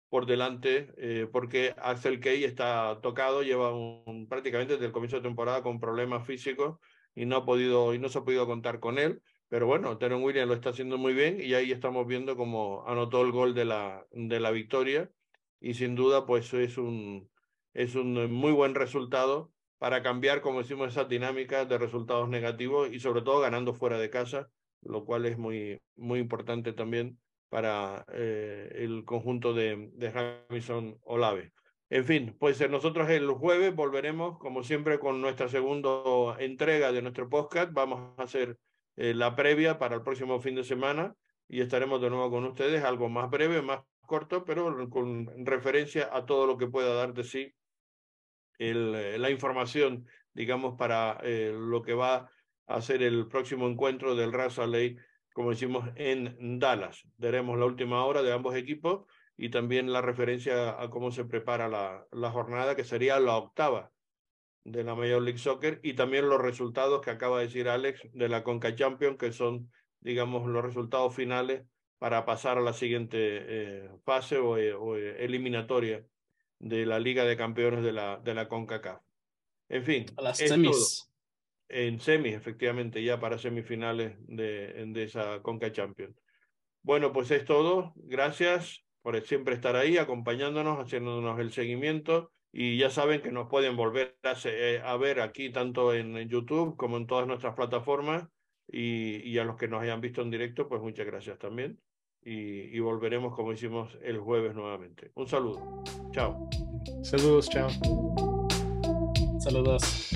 Speaker 1: por delante, eh, porque Axel Key está tocado, lleva un, prácticamente desde el comienzo de temporada con problemas físicos y no, ha podido, y no se ha podido contar con él. Pero bueno, Teron Williams lo está haciendo muy bien y ahí estamos viendo cómo anotó el gol de la, de la victoria. Y sin duda, pues es un, es un muy buen resultado para cambiar, como decimos, esa dinámica de resultados negativos y sobre todo ganando fuera de casa, lo cual es muy, muy importante también para eh, el conjunto de, de Olave. En fin, pues nosotros el jueves volveremos, como siempre, con nuestra segunda entrega de nuestro podcast. Vamos a hacer eh, la previa para el próximo fin de semana y estaremos de nuevo con ustedes, algo más breve, más corto, pero con referencia a todo lo que pueda dar de sí la información, digamos, para eh, lo que va hacer el próximo encuentro del Raza Ley, como decimos, en Dallas. Daremos la última hora de ambos equipos y también la referencia a cómo se prepara la, la jornada, que sería la octava de la Major League Soccer, y también los resultados que acaba de decir Alex de la Conca Champions, que son, digamos, los resultados finales para pasar a la siguiente eh, fase o, eh, o, eliminatoria de la Liga de Campeones de la, de la CONCACAF. En fin.
Speaker 3: A las semis
Speaker 1: en semis, efectivamente, ya para semifinales de, de esa Conca Champions. Bueno, pues es todo. Gracias por siempre estar ahí, acompañándonos, haciéndonos el seguimiento. Y ya saben que nos pueden volver a, eh, a ver aquí, tanto en YouTube como en todas nuestras plataformas. Y, y, a los que nos hayan visto en directo, pues muchas gracias también. Y, y volveremos como hicimos el jueves nuevamente. Un saludo. Chao.
Speaker 2: Saludos, chao.
Speaker 3: Saludos.